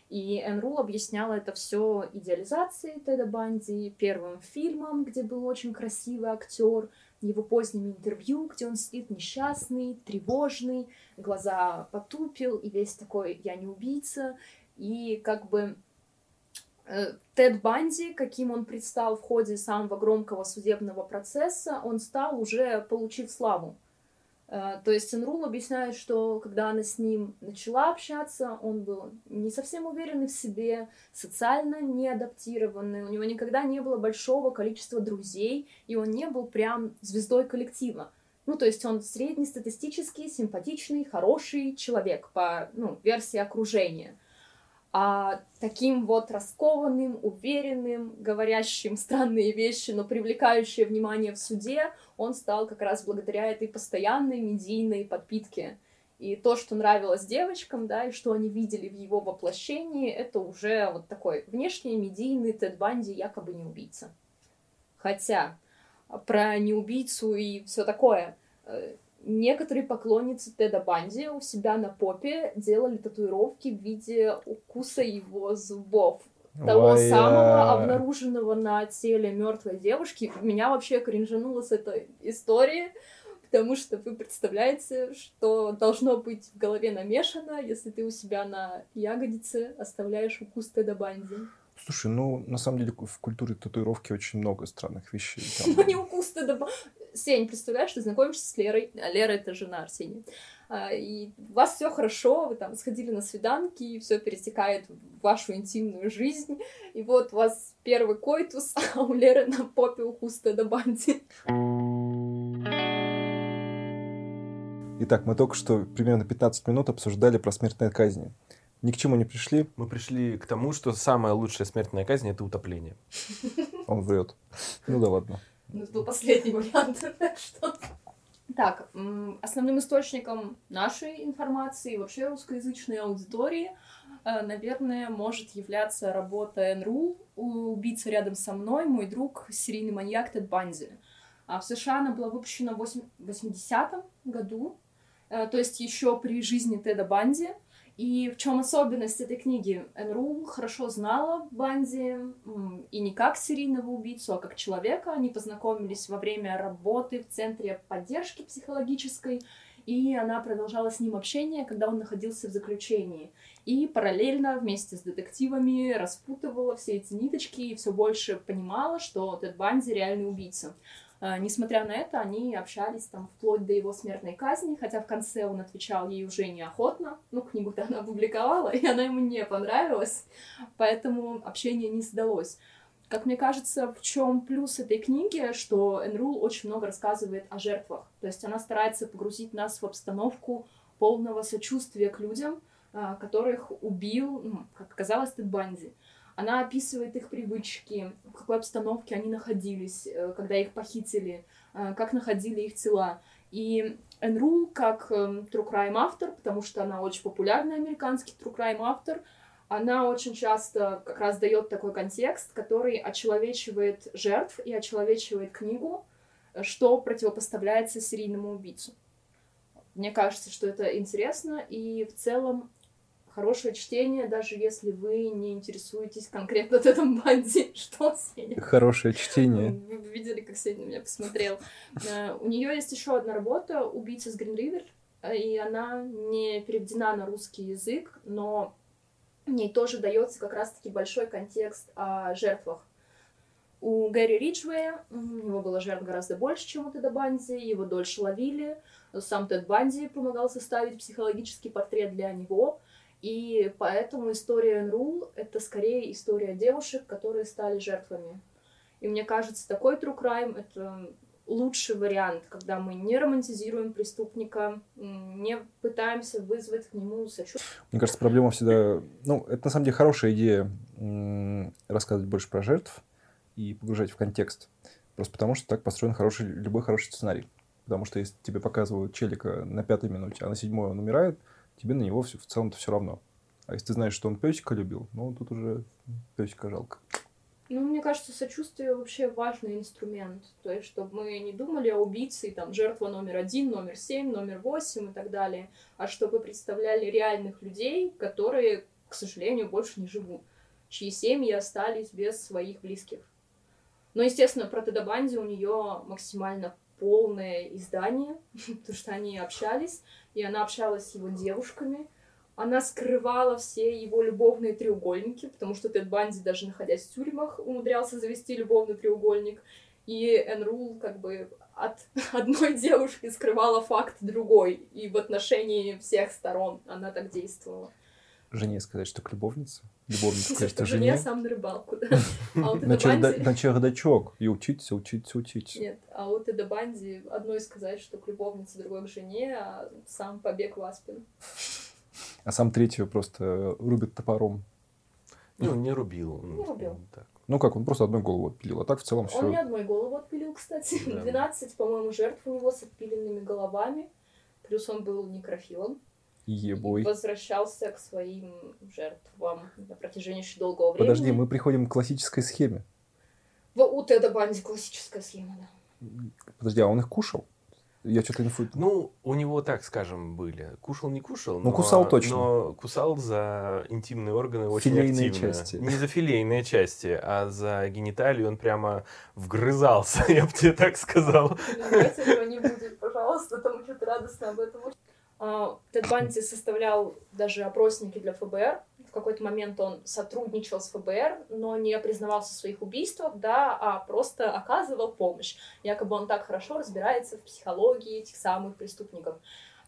И Энн Рул объясняла это все идеализацией Теда Банди, первым фильмом, где был очень красивый актер, его поздними интервью, где он сидит несчастный, тревожный, глаза потупил, и весь такой «я не убийца». И как бы Тед Банди, каким он предстал в ходе самого громкого судебного процесса, он стал уже получив славу. Э, То есть Энрул объясняет, что когда она с ним начала общаться, он был не совсем уверенный в себе, социально не адаптированный, у него никогда не было большого количества друзей, и он не был прям звездой коллектива. Ну, то есть он среднестатистический, симпатичный, хороший человек по ну, версии окружения. А таким вот раскованным, уверенным, говорящим странные вещи, но привлекающие внимание в суде, он стал как раз благодаря этой постоянной медийной подпитке. И то, что нравилось девочкам, да, и что они видели в его воплощении, это уже вот такой внешний медийный Тед Банди якобы не убийца. Хотя про неубийцу и все такое. Некоторые поклонницы Теда Банди у себя на попе делали татуировки в виде укуса его зубов. Того Ой, самого а, обнаруженного на теле мертвой девушки. Меня вообще кринжануло с этой истории, потому что вы представляете, что должно быть в голове намешано, если ты у себя на ягодице оставляешь укус Теда Банди. Слушай, ну на самом деле в культуре татуировки очень много странных вещей. Там- Ну, не укус Теда Банди. Сень, представляешь, ты знакомишься с Лерой, а Лера это жена Арсения. А, И у вас все хорошо, вы там сходили на свиданки, и все перетекает в вашу интимную жизнь. И вот у вас первый койтус, а у Леры на попе укус Теда Банди. Итак, мы только что примерно 15 минут обсуждали про смертные казни. Ни к чему не пришли, Мы пришли к тому, что самая лучшая смертная казнь это утопление. он врет. Ну да ладно. Ну, это был последний вариант, так что... Так, основным источником нашей информации, вообще русскоязычной аудитории, э, наверное, может являться работа НРУ «Убийца рядом со мной. Мой друг, серийный маньяк Тед Банди». А в США она была выпущена в 8 80-м году, э, то есть еще при жизни Теда Банди. И в чем особенность этой книги? Энрул хорошо знала Банди и не как серийного убийцу, а как человека. Они познакомились во время работы в Центре поддержки психологической, и она продолжала с ним общение, когда он находился в заключении. И параллельно вместе с детективами распутывала все эти ниточки и все больше понимала, что Тед Банди реальный убийца. А, несмотря на это, они общались там вплоть до его смертной казни, хотя в конце он отвечал ей уже неохотно. Ну, книгу-то она опубликовала, и она ему не понравилась, поэтому общение не сдалось. Как мне кажется, в чем плюс этой книги, что Энрул очень много рассказывает о жертвах. То есть она старается погрузить нас в обстановку полного сочувствия к людям, а, которых убил, ну, как оказалось, Тед Банди. Она описывает их привычки, в какой обстановке они находились, э, когда их похитили, э, как находили их тела. И Энрул, как эм, true crime автор, потому что она очень популярный американский true crime автор, она очень часто как раз дает такой контекст, который очеловечивает жертв и очеловечивает книгу, что противопоставляется серийному убийцу. Мне кажется, что это интересно, и в целом хорошее чтение, даже если вы не интересуетесь конкретно от этом банде. Что, Сеня? Хорошее чтение. Вы видели, как Сеня на меня посмотрел. Э, у нее есть еще одна работа «Убийца с Гринривер», и она не переведена на русский язык, но в ней тоже дается как раз-таки большой контекст о жертвах. У Гэри Риджвея, у него было жертв гораздо больше, чем у Теда Банди, его дольше ловили. Сам Тед Банди помогал составить психологический портрет для него. И поэтому история Энрул — это скорее история девушек, которые стали жертвами. И мне кажется, такой true crime — это лучший вариант, когда мы не романтизируем преступника, не пытаемся вызвать к нему сочувствие. Мне кажется, проблема всегда... Ну, это на самом деле хорошая идея рассказывать больше про жертв и погружать в контекст. Просто потому, что так построен хороший, любой хороший сценарий. Потому что если тебе показывают челика на пятой минуте, а на седьмой он умирает, тебе на него все, в целом-то все равно. А если ты знаешь, что он песика любил, ну, тут уже песика жалко. Ну, мне кажется, сочувствие вообще важный инструмент. То есть, чтобы мы не думали о убийце, там, жертва номер один, номер семь, номер восемь и так далее, а чтобы представляли реальных людей, которые, к сожалению, больше не живут, чьи семьи остались без своих близких. Но, естественно, про Теда Банди у нее максимально полное издание, потому что они общались, и она общалась с его девушками — она скрывала все его любовные треугольники, потому что Тед Банди, даже находясь в тюрьмах, умудрялся завести любовный треугольник. И Энрул как бы от одной девушки скрывала факт другой. И в отношении всех сторон она так действовала. Жене сказать, что к любовнице? Любовница сказать, что жене? сам на рыбалку, да. А на, черда... на чердачок. И учиться, учиться, учиться. Нет, а у Теда Банди одной сказать, что к любовнице, другой к жене, а сам побег в Аспин а сам третьего просто рубит топором. Ну, не рубил. Не рубил. Ну как, он просто одной голову отпилил, а так в целом все. Он не одной голову отпилил, кстати. Да. 12, по-моему, жертв у него с отпиленными головами. Плюс он был некрофилом. Ебой. Возвращался к своим жертвам на протяжении очень долгого времени. Подожди, мы приходим к классической схеме. В, у Теда Банди классическая схема, да. Подожди, а он их кушал? Я что-то инфу... Ну, у него, так скажем, были. Кушал, не кушал. Ну, но, кусал точно. Но кусал за интимные органы очень филейные активно. части. Не за филейные части, а за гениталию он прямо вгрызался, я бы тебе так сказал. Давайте этого не будет, пожалуйста, там что-то радостно об этом. А, Тед Банди составлял даже опросники для ФБР, в какой-то момент он сотрудничал с ФБР, но не признавался в своих убийствах, да, а просто оказывал помощь. Якобы он так хорошо разбирается в психологии этих самых преступников.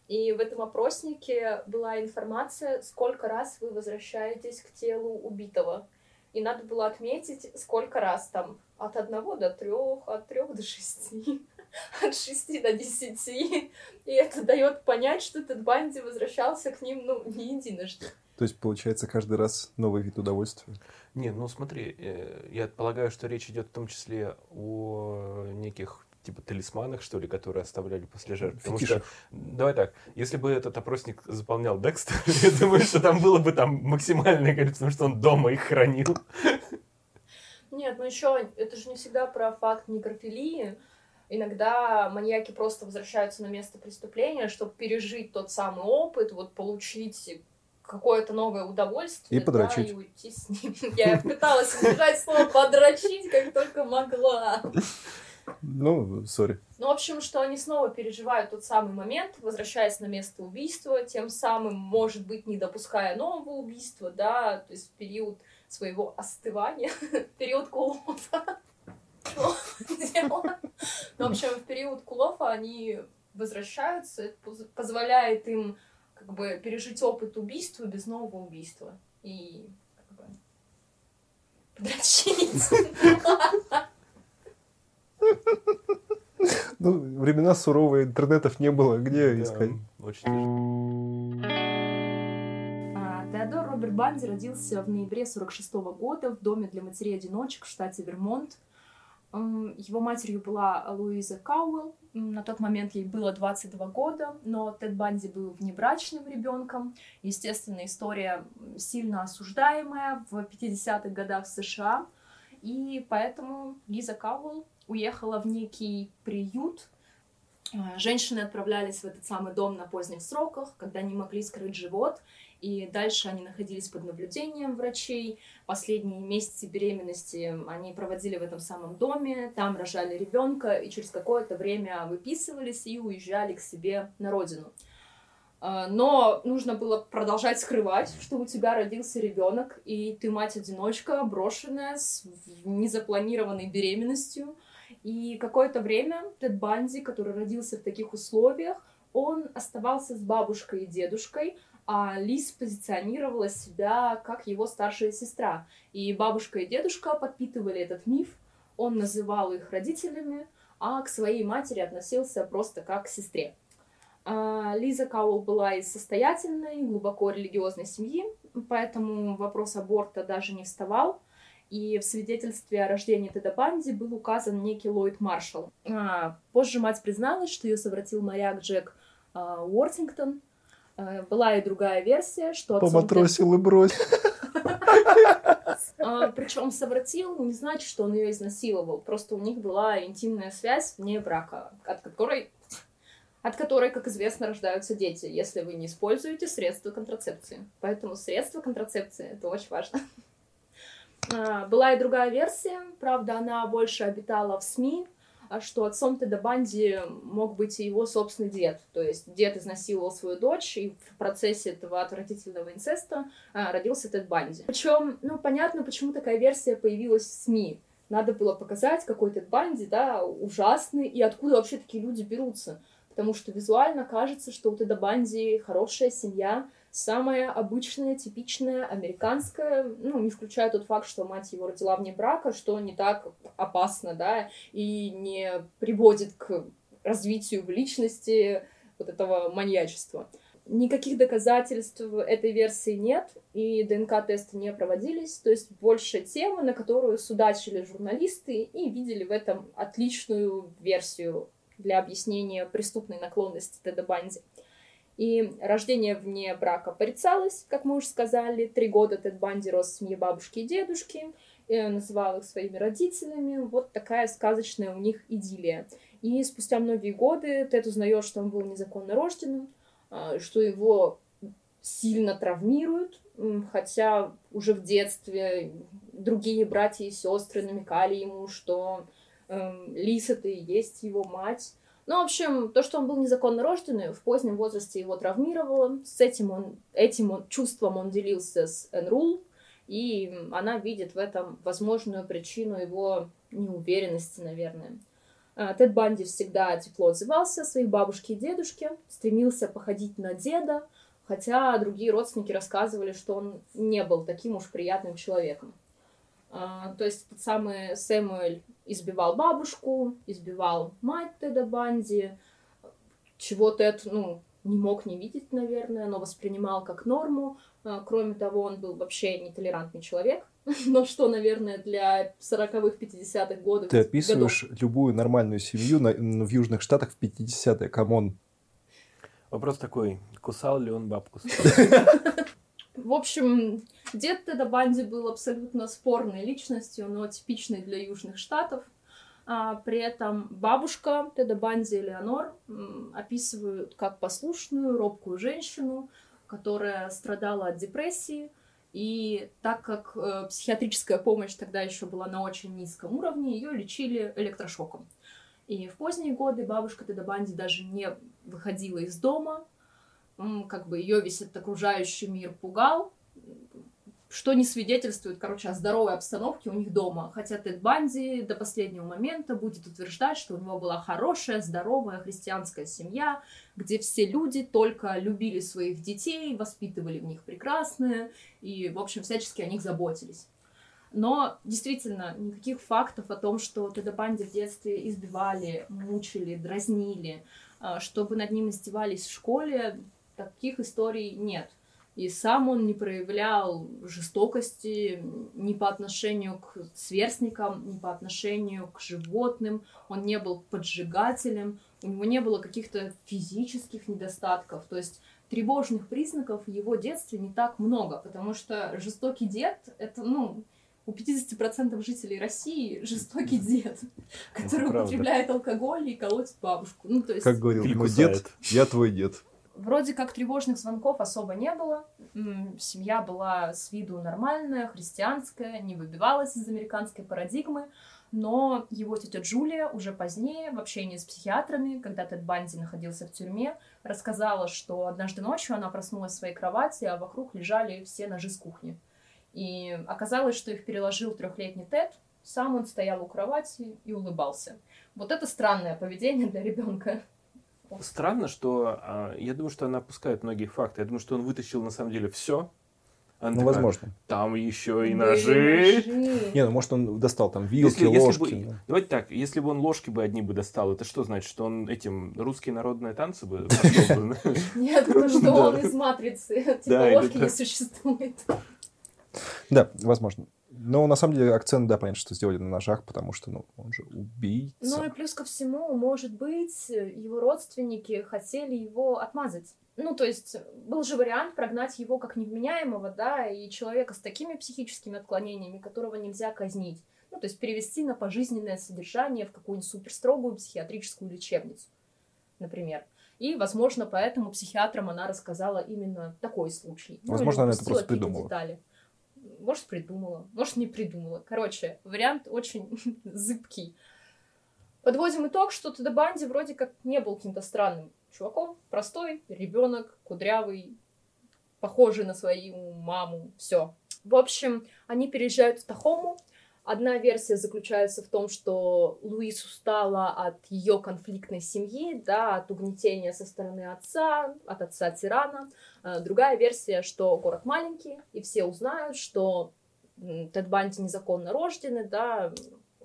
И в этом опроснике была информация, сколько раз вы возвращаетесь к телу убитого. И надо было отметить, сколько раз там от одного до трех, от трех до шести, от шести до десяти. И это дает понять, что этот Банди возвращался к ним, ну, не единожды. То есть, получается, каждый раз новый вид удовольствия? Не, ну смотри, э, я полагаю, что речь идет в том числе о неких типа талисманах, что ли, которые оставляли после жертв. Потому что, давай так, если бы этот опросник заполнял Декстер, я думаю, что там было бы там максимальное количество, потому что он дома их хранил. Нет, ну еще это же не всегда про факт некрофилии. Иногда маньяки просто возвращаются на место преступления, чтобы пережить тот самый опыт, вот получить какое-то новое удовольствие. И подрочить. Да, и уйти с ним. Я пыталась избежать слова подрочить, как только могла. Ну, сори. Ну, в общем, что они снова переживают тот самый момент, возвращаясь на место убийства, тем самым, может быть, не допуская нового убийства, да, то есть период своего остывания, период кулота. Но вообще в период Кулофа они возвращаются, это поз- позволяет им как бы пережить опыт убийства без нового убийства. И как бы подрочить. Ну, времена суровые, интернетов не было, где Да, искать? Очень тяжело. А, Теодор Роберт Банди родился в ноябре 46 года в доме для матерей-одиночек в штате Вермонт. Его матерью была Луиза Кауэлл. На тот момент ей было 22 года, но Тед Банди был внебрачным ребенком. Естественно, история сильно осуждаемая в 50-х годах США. И поэтому Лиза Кауэлл уехала в некий приют. А, Женщины отправлялись в этот самый дом на поздних сроках, когда не могли скрыть живот. И дальше они находились под наблюдением врачей. Последние месяцы беременности они проводили в этом самом доме, там рожали ребенка и через какое-то время выписывались и уезжали к себе на родину. А, Но нужно было продолжать скрывать, что у тебя родился ребенок, и ты мать-одиночка, брошенная с незапланированной беременностью. И какое-то время Тед Банди, который родился в таких условиях, он оставался с бабушкой и дедушкой, а Лиз позиционировала себя как его старшая сестра. И бабушка и дедушка подпитывали этот миф, он называл их родителями, а к своей матери относился просто как к сестре. А, Лиза Каул была из состоятельной, глубоко религиозной семьи, поэтому вопрос аборта даже не вставал. И в свидетельстве о рождении Теда Банди был указан некий Ллойд Маршалл. А, позже мать призналась, что ее совратил моряк Джек а, Уортингтон. А, была и другая версия, что Поматросил и брось. причем совратил не значит, что он ее изнасиловал. Просто у них была интимная связь вне брака, от которой, от которой, как известно, рождаются дети, если вы не используете средства контрацепции. Поэтому средства контрацепции это очень важно. А, Была и другая версия, правда, она больше обитала в СМИ, а что отцом Теда Банди мог быть и его собственный дед. То есть дед изнасиловал свою дочь, и в процессе этого отвратительного инцеста а, родился Тед Банди. Причем, ну, понятно, почему такая версия появилась в СМИ. Надо было показать, какой Тед Банди, да, ужасный, и откуда вообще такие люди берутся. Потому что визуально кажется, что у Теда Банди хорошая семья, самая обычная, типичная, американская, ну, не включая тот факт, что мать его родила вне брака, что не так опасно, да, и не приводит к развитию в личности вот этого маньячества. Никаких доказательств этой версии нет, и ДНК-тесты не проводились, то есть больше тема, на которую судачили журналисты и видели в этом отличную версию для объяснения преступной наклонности Теда Банди. И рождение вне брака порицалось, как мы уже сказали. Три года Тед Банди рос в семье бабушки и дедушки, и называл их своими родителями. Вот такая сказочная у них идиллия. И спустя многие годы Тед узнает, что он был незаконно рожденным, а, что его сильно травмируют, хотя уже в детстве другие братья и сестры намекали ему, что эм, Лиз это и есть его мать. Ну, в общем, то, что он был незаконно рожденный, в позднем возрасте его травмировало. С этим он, этим он, чувством он делился с Энрул, и она видит в этом возможную причину его неуверенности, наверное. А, Тед Банди всегда тепло отзывался о своей бабушке и дедушке, стремился походить на деда, хотя другие родственники рассказывали, что он не был таким уж приятным человеком. А, То есть тот самый Сэмуэль избивал бабушку, избивал мать Теда Банди, чего Тед, ну, не мог не видеть, наверное, но воспринимал как норму. А, Кроме того, он был вообще нетолерантный человек, но что, наверное, для 40-х, 50-х годов... Ты описываешь любую нормальную семью на- в Южных Штатах в 50-е, come on. Вопрос такой, кусал ли он бабку? В общем, дед Теда Банди был абсолютно спорной личностью, но типичной для Южных Штатов. А, при этом бабушка Теда Банди, Элеонор, описывают как послушную, робкую женщину, которая страдала от депрессии. И так как э, психиатрическая помощь тогда еще была на очень низком уровне, ее лечили электрошоком. И в поздние годы бабушка Теда Банди даже не выходила из дома, как бы ее весь этот окружающий мир пугал, что не свидетельствует, короче, о здоровой обстановке у них дома. Хотя Тед Банди до последнего момента будет утверждать, что у него была хорошая, здоровая христианская семья, где все люди только любили своих детей, воспитывали в них прекрасное и, в общем, всячески о них заботились. Но действительно, никаких фактов о том, что Теда Банди в детстве избивали, мучили, дразнили, а, чтобы над ним издевались в школе, таких историй нет. И сам он не проявлял жестокости ни по отношению к сверстникам, ни по отношению к животным. Он не был поджигателем, у него не было каких-то физических недостатков. То есть тревожных признаков в его детстве не так много, потому что жестокий дед — это, ну, у 50% жителей России жестокий дед, который употребляет алкоголь и колотит бабушку. Ну, то есть... Как говорил мой дед, я твой дед. Вроде как тревожных звонков особо не было. Семья была с виду нормальная, христианская, не выбивалась из американской парадигмы. Но его тетя Джулия уже позднее, в общении с психиатрами, когда Тед Банди находился в тюрьме, рассказала, что однажды ночью она проснулась в своей кровати, а вокруг лежали все ножи с кухни. И оказалось, что их переложил трехлетний Тед, сам он стоял у кровати и улыбался. Вот это странное поведение для ребенка. Странно, что а, я думаю, что она опускает многие факты. Я думаю, что он вытащил на самом деле все. Она ну, такая, возможно. Там еще и ножи. Не, ну может он достал там вилки, если, ложки. Если бы, давайте так, если бы он ложки бы одни бы достал, это что значит, что он этим русские народные танцы бы Нет, это что он из матрицы. Типа ложки не существует. Да, возможно. Но на самом деле акцент, да, понятно, что сделали на ножах, потому что, ну, он же убийца. Ну и плюс ко всему, может быть, его родственники хотели его отмазать. Ну, то есть, был же вариант прогнать его как невменяемого, да, и человека с такими психическими отклонениями, которого нельзя казнить. Ну, то есть, перевести на пожизненное содержание в какую-нибудь суперстрогую психиатрическую лечебницу, например. И, возможно, поэтому психиатрам она рассказала именно такой случай. Ну, возможно, ну, она это просто придумала. Детали может, придумала, может, не придумала. Короче, вариант очень зыбкий. Подводим итог, что Теда Банди вроде как не был каким-то странным чуваком. Простой ребенок, кудрявый, похожий на свою маму. Все. В общем, они переезжают в Тахому, Одна версия заключается в том, что Луис устала от ее конфликтной семьи, да, от угнетения со стороны отца, от отца тирана. Э, другая версия, что город маленький, и все узнают, что Тед Банди незаконно рожденный, да,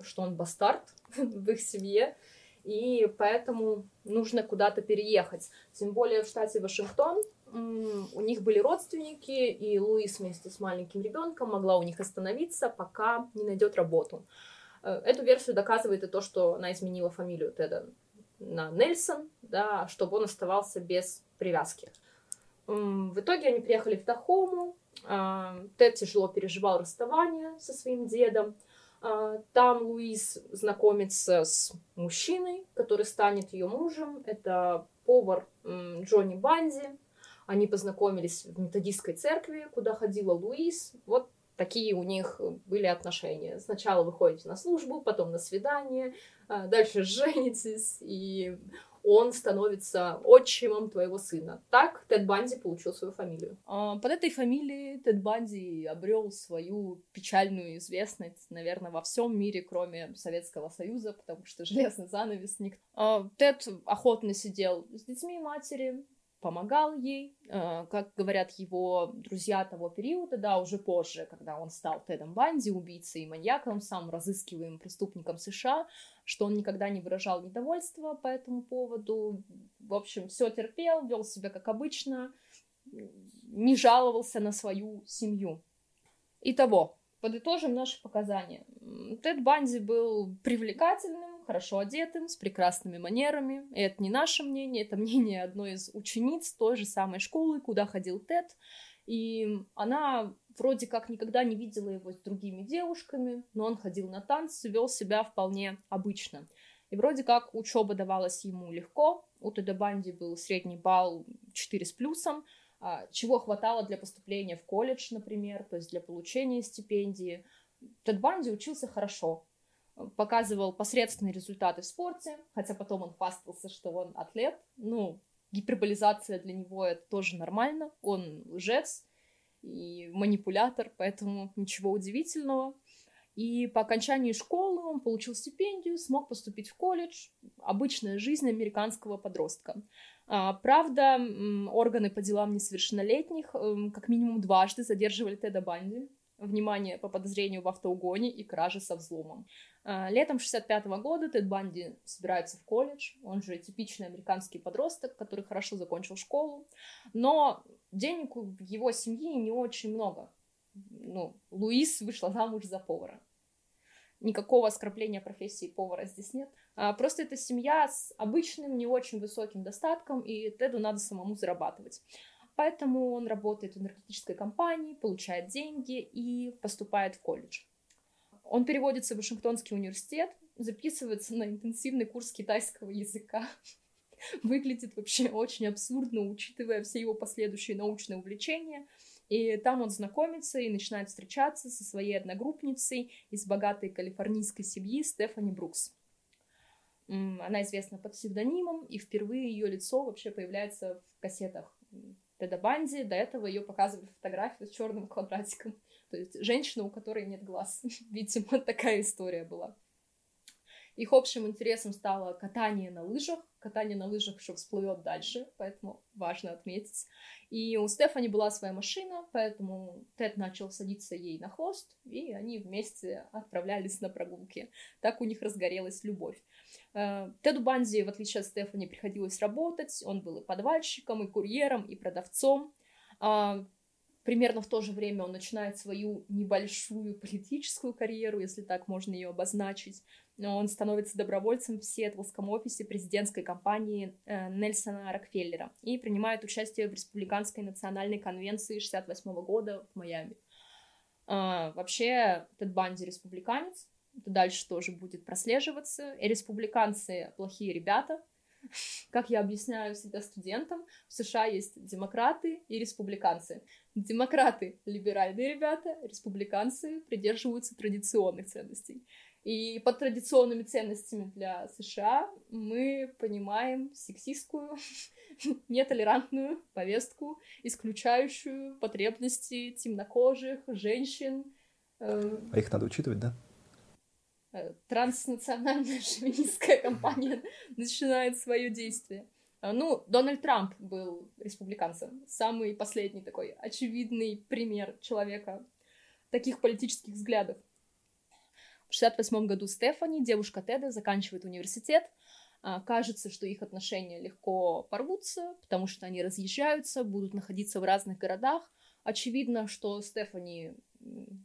что он бастард в их семье, и поэтому нужно куда-то переехать. Тем более в штате Вашингтон у них были родственники, и Луис вместе с маленьким ребенком могла у них остановиться, пока не найдет работу. Э, эту версию доказывает и то, что она изменила фамилию Теда на Нельсон, да, чтобы он оставался без привязки. В итоге они приехали в Тахому. А, Тед тяжело переживал расставание со своим дедом. А, там Луис знакомится с мужчиной, который станет ее мужем. Это повар Джонни Банди, они познакомились в методистской церкви, куда ходила Луис. Вот такие у них были отношения. Сначала вы ходите на службу, потом на свидание, а, дальше женитесь, и он становится отчимом твоего сына. Так Тед Банди получил свою фамилию. А, под этой фамилией Тед Банди обрел свою печальную известность, наверное, во всем мире, кроме Советского Союза, потому что железный занавес никто. А, Тед охотно сидел с детьми матери, помогал ей, э, как говорят его друзья того периода, да, уже позже, когда он стал Тедом Банди, убийцей и маньяком, самым разыскиваемым преступником США, что он никогда не выражал недовольства по этому поводу, в общем, все терпел, вел себя как обычно, не жаловался на свою семью. Итого, подытожим наши показания. Тед Банди был привлекательным, хорошо одетым, с прекрасными манерами. И это не наше мнение, это мнение одной из учениц той же самой школы, куда ходил Тед. И она вроде как никогда не видела его с другими девушками, но он ходил на танцы, вел себя вполне обычно. И вроде как учеба давалась ему легко. У Теда Банди был средний балл 4 с плюсом, а, чего хватало для поступления в колледж, например, то есть для получения стипендии. Тед Банди учился хорошо, показывал посредственные результаты в спорте, хотя потом он хвастался, что он атлет. Ну, гиперболизация для него это тоже нормально, он лжец. и манипулятор, поэтому ничего удивительного. И по окончании школы он получил стипендию, смог поступить в колледж. Обычная жизнь американского подростка. А, правда, органы по делам несовершеннолетних эм, как минимум дважды задерживали Теда Банди. Внимание по подозрению в автоугоне и краже со взломом. А, летом 65 -го года Тед Банди собирается в колледж. Он же типичный американский подросток, который хорошо закончил школу. Но денег в его семье не очень много. Ну, Луис вышла замуж за повара. Никакого оскорбления профессии повара здесь нет. А, просто это семья с обычным, не очень высоким достатком, и Теду надо самому зарабатывать. Поэтому он работает в энергетической компании, получает деньги и поступает в колледж. Он переводится в Вашингтонский университет, записывается на интенсивный курс китайского языка. Выглядит вообще очень абсурдно, учитывая все его последующие научные увлечения. И там он знакомится и начинает встречаться со своей одногруппницей из богатой калифорнийской семьи Стефани Брукс. Она известна под псевдонимом, и впервые ее лицо вообще появляется в кассетах Теда Банди. До этого ее показывали фотографию с черным квадратиком. То есть женщина, у которой нет глаз. Видимо, такая история была. Их общим интересом стало катание на лыжах. Катание на лыжах еще всплывет дальше, поэтому важно отметить. И у Стефани была своя машина, поэтому Тед начал садиться ей на хвост, и они вместе отправлялись на прогулки. Так у них разгорелась любовь. Э, Теду Банди, в отличие от Стефани, приходилось работать. Он был и подвальщиком, и курьером, и продавцом. А, примерно в то же время он начинает свою небольшую политическую карьеру, если так можно ее обозначить он становится добровольцем в Сиэтлском офисе президентской кампании э, Нельсона Рокфеллера и принимает участие в Республиканской национальной конвенции 68 года в Майами. А, вообще, Тед Банди республиканец, это дальше тоже будет прослеживаться. И республиканцы плохие ребята. Как я объясняю всегда студентам, в США есть демократы и республиканцы. Демократы — либеральные ребята, республиканцы придерживаются традиционных ценностей. И под традиционными ценностями для США мы понимаем сексистскую, нетолерантную повестку, исключающую потребности темнокожих, женщин. Э, а их надо учитывать, да? Э, транснациональная шовинистская компания начинает свое действие. Э, ну, Дональд Трамп был республиканцем. Самый последний такой очевидный пример человека таких политических взглядов. В 68 году Стефани, девушка Теда, заканчивает университет. А, кажется, что их отношения легко порвутся, потому что они разъезжаются, будут находиться в разных городах. Очевидно, что Стефани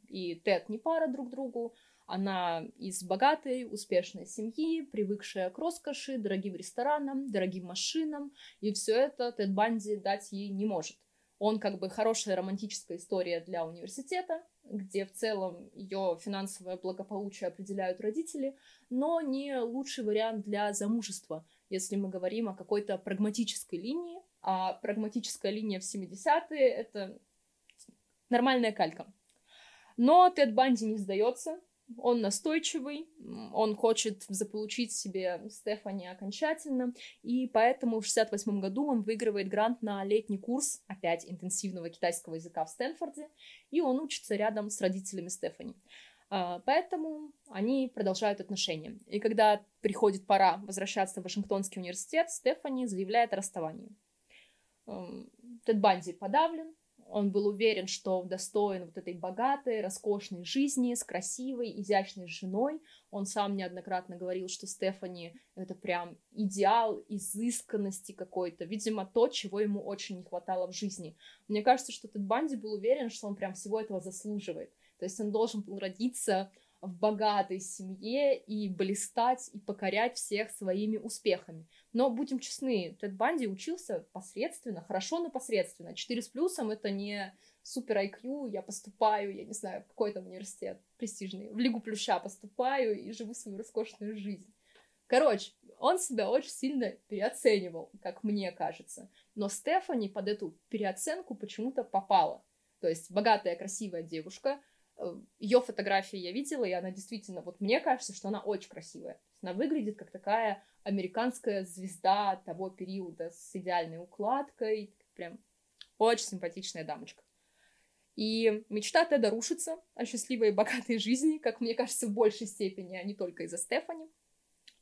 и Тед не пара друг другу. Она из богатой, успешной семьи, привыкшая к роскоши, дорогим ресторанам, дорогим машинам, и все это Тед Банди дать ей не может. Он как бы хорошая романтическая история для университета, где в целом ее финансовое благополучие определяют родители, но не лучший вариант для замужества, если мы говорим о какой-то прагматической линии, а прагматическая линия в 70-е — это нормальная калька. Но Тед Банди не сдается, он настойчивый, он хочет заполучить себе Стефани окончательно, и поэтому в 68 году он выигрывает грант на летний курс, опять интенсивного китайского языка в Стэнфорде, и он учится рядом с родителями Стефани. А, поэтому они продолжают отношения. И когда приходит пора возвращаться в Вашингтонский университет, Стефани заявляет о расставании. Тед Банди подавлен, он был уверен, что достоин вот этой богатой, роскошной жизни с красивой, изящной женой. Он сам неоднократно говорил, что Стефани — это прям идеал изысканности какой-то. Видимо, то, чего ему очень не хватало в жизни. Мне кажется, что Тед Банди был уверен, что он прям всего этого заслуживает. То есть он должен был родиться в богатой семье и блистать и покорять всех своими успехами. Но будем честны, Тед Банди учился посредственно, хорошо, но посредственно. 4 с плюсом это не супер IQ, я поступаю, я не знаю, в какой-то университет престижный, в Лигу Плюща поступаю и живу свою роскошную жизнь. Короче, он себя очень сильно переоценивал, как мне кажется. Но Стефани под эту переоценку почему-то попала. То есть богатая, красивая девушка — ее фотографии я видела, и она действительно, вот мне кажется, что она очень красивая. Она выглядит как такая американская звезда того периода с идеальной укладкой, прям очень симпатичная дамочка. И мечта Теда рушится о счастливой и богатой жизни, как мне кажется, в большей степени, а не только из-за Стефани.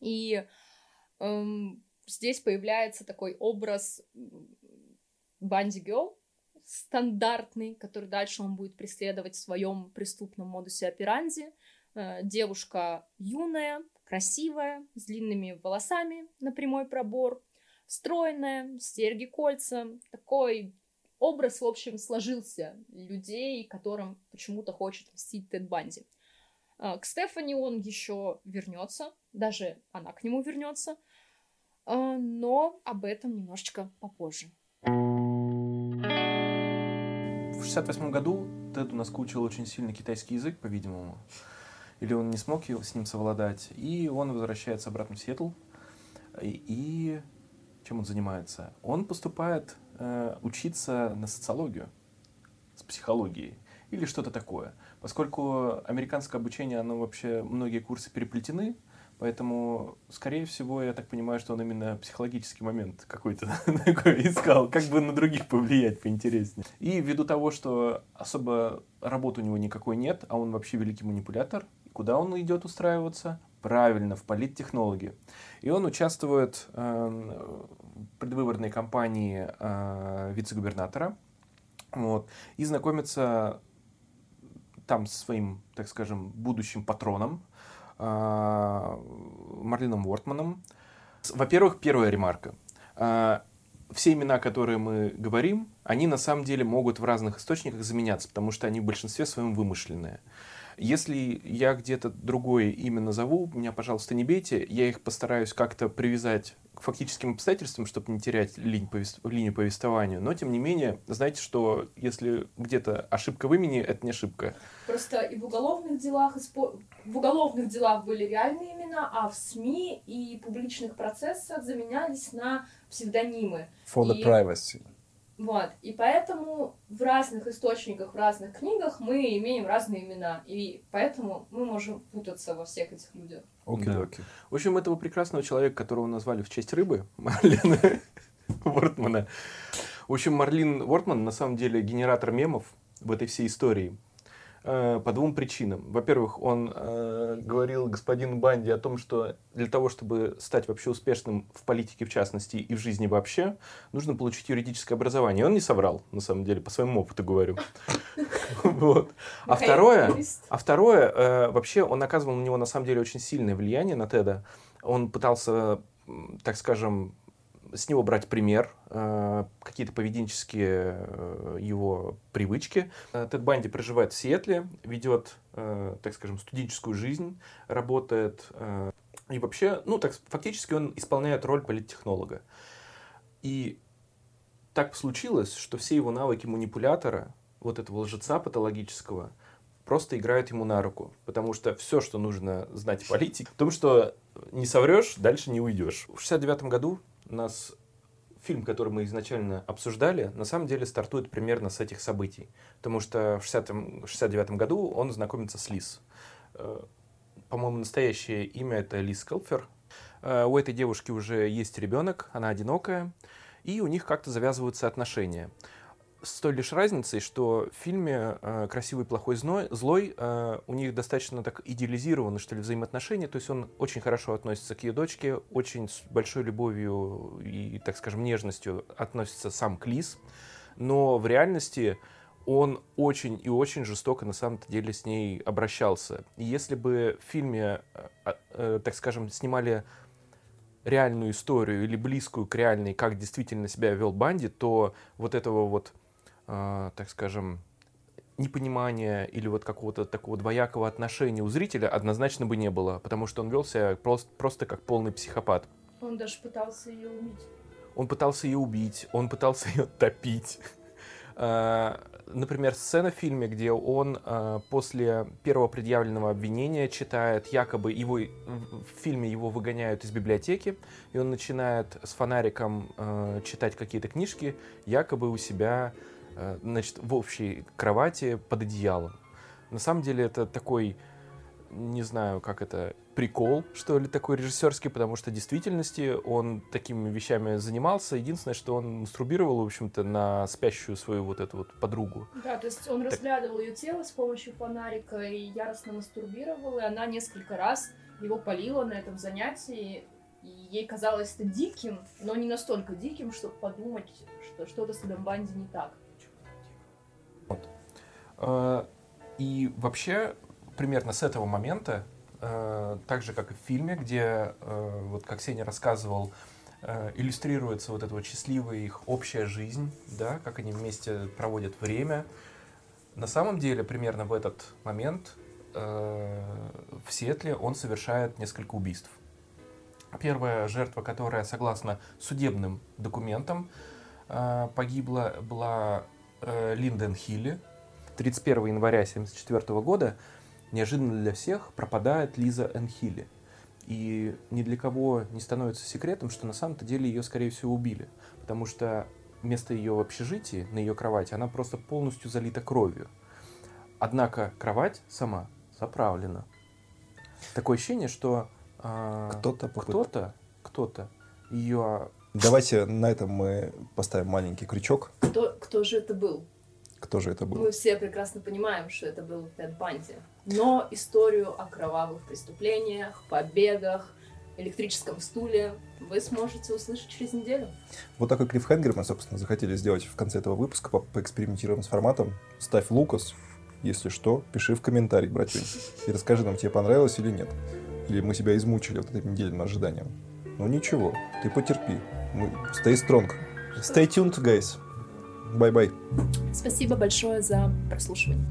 И эм, здесь появляется такой образ Банди Гелл, стандартный, который дальше он будет преследовать в своем преступном модусе операнди. Э, девушка юная, красивая, с длинными волосами на прямой пробор, стройная, серьги, кольца. Такой образ, в общем, сложился людей, которым почему-то хочет мстить Тед Банди. Э, к Стефани он еще вернется, даже она к нему вернется, э, но об этом немножечко попозже. В 68 году Теду наскучил очень сильно китайский язык, по-видимому. Или он не смог с ним совладать. И он возвращается обратно в Сиэтл. И, и чем он занимается? Он поступает э, учиться на социологию с психологией или что-то такое. Поскольку американское обучение, оно вообще, многие курсы переплетены, Поэтому, скорее всего, я так понимаю, что он именно психологический момент какой-то такой искал, как бы на других повлиять поинтереснее. И ввиду того, что особо работы у него никакой нет, а он вообще великий манипулятор, куда он идет устраиваться? Правильно, в политтехнологи. И он участвует э, в предвыборной кампании э, вице-губернатора вот, и знакомится там с своим, так скажем, будущим патроном, Марлином Уортманом. Во-первых, первая ремарка. А, все имена, которые мы говорим, они на самом деле могут в разных источниках заменяться, потому что они в большинстве своем вымышленные. Если я где-то другое имя назову, меня, пожалуйста, не бейте, я их постараюсь как-то привязать фактическим обстоятельствам, чтобы не терять линь повест... линию повествования. Но, тем не менее, знаете, что если где-то ошибка в имени, это не ошибка. Просто и в уголовных делах, в уголовных делах были реальные имена, а в СМИ и публичных процессах заменялись на псевдонимы. For the и... privacy. Вот. И поэтому в разных источниках, в разных книгах мы имеем разные имена. И поэтому мы можем путаться во всех этих людях. Окей, okay, да. окей. Okay. В общем, этого прекрасного человека, которого назвали в честь рыбы, Марлина Вортмана. В общем, Марлин Вортман на самом деле генератор мемов в этой всей истории. Э, по двум причинам. Во-первых, он э, говорил господину Банди о том, что для того, чтобы стать вообще успешным в политике в частности и в жизни вообще, нужно получить юридическое образование. И он не соврал, на самом деле, по своему опыту говорю. Вот. А второе, а второе, э, вообще он оказывал на него на самом деле очень сильное влияние на Теда. Он пытался, так скажем, с него брать пример, э, какие-то поведенческие э, его привычки. Э, Тед Банди проживает в Сиэтле, ведет, так скажем, студенческую жизнь, работает и вообще, ну, так фактически он исполняет роль политтехнолога. И так случилось, что все его навыки манипулятора, вот этого лжеца патологического, просто играют ему на руку. Потому что все, что нужно знать политике, в том, что не соврешь, дальше не уйдешь. В 69 году нас фильм, который мы изначально обсуждали, на самом деле стартует примерно с этих событий. Потому что в 60 69 году он знакомится с Лиз. Э, по-моему, настоящее имя это Лиз Келфер. Э, у этой девушки уже есть ребенок, она одинокая, и у них как-то завязываются отношения с той лишь разницей, что в фильме э, «Красивый, плохой, зной, злой» э, у них достаточно так идеализированы, что ли, взаимоотношения. То есть он очень хорошо относится к ее дочке, очень с большой любовью и, так скажем, нежностью относится сам к Лиз. Но в реальности он очень и очень жестоко на самом деле с ней обращался. И если бы в фильме, э, э, так скажем, снимали реальную историю или близкую к реальной, как действительно себя вел Банди, то вот этого вот э, так скажем, непонимания или вот какого-то такого двоякого отношения у зрителя однозначно бы не было, потому что он вел себя просто, просто как полный психопат. Он даже пытался ее убить. Он пытался ее убить, он пытался ее топить. А, например, сцена в фильме, где он а, после первого предъявленного обвинения читает, якобы его в фильме его выгоняют из библиотеки, и он начинает с фонариком читать какие-то книжки, якобы у себя значит, в общей кровати под одеялом. На самом деле это такой не знаю, как это, прикол, что ли, такой режиссерский, потому что в действительности он такими вещами занимался. Единственное, что он мастурбировал, в общем-то, на спящую свою вот эту вот подругу. Да, то есть он разглядывал ее тело с помощью фонарика и яростно мастурбировал, и она несколько раз его полила на этом занятии, и ей казалось это диким, но не настолько диким, чтобы подумать, что что-то с Адам Банди не так. Э, И вообще, примерно с этого момента, э, так же, как и в фильме, где, э, вот как Сеня рассказывал, э, иллюстрируется вот эта вот счастливая их общая жизнь, да, как они вместе проводят время. На самом деле, примерно в этот момент в Сиэтле он совершает несколько убийств. Первая жертва, которая, согласно судебным документам, погибла, была Линден Хилли. 31 января 1974 года неожиданно для всех пропадает Лиза Энхилли. И ни для кого не становится секретом, что на самом-то деле ее, скорее всего, убили. Потому что место ее в общежитии, на ее кровати, она просто полностью залита кровью. Однако кровать сама заправлена. Такое ощущение, что а, Кто-то кто-то, кто-то ее Давайте на этом мы поставим маленький крючок. Кто, кто же это был? Кто же это был? Мы все прекрасно понимаем, что это был Тед Банди. Но историю о кровавых преступлениях, побегах, электрическом стуле вы сможете услышать через неделю. Вот такой клиффхенгер мы, собственно, захотели сделать в конце этого выпуска. По Поэкспериментируем с форматом. Ставь Лукас. Если что, пиши в комментарий, братюнь. И расскажи нам, тебе понравилось или нет. Или мы себя измучили вот этим недельным ожиданием. Ну ничего, ты потерпи. Мы... Stay strong. Stay tuned, guys. Bye-bye. Спасибо большое за прослушивание.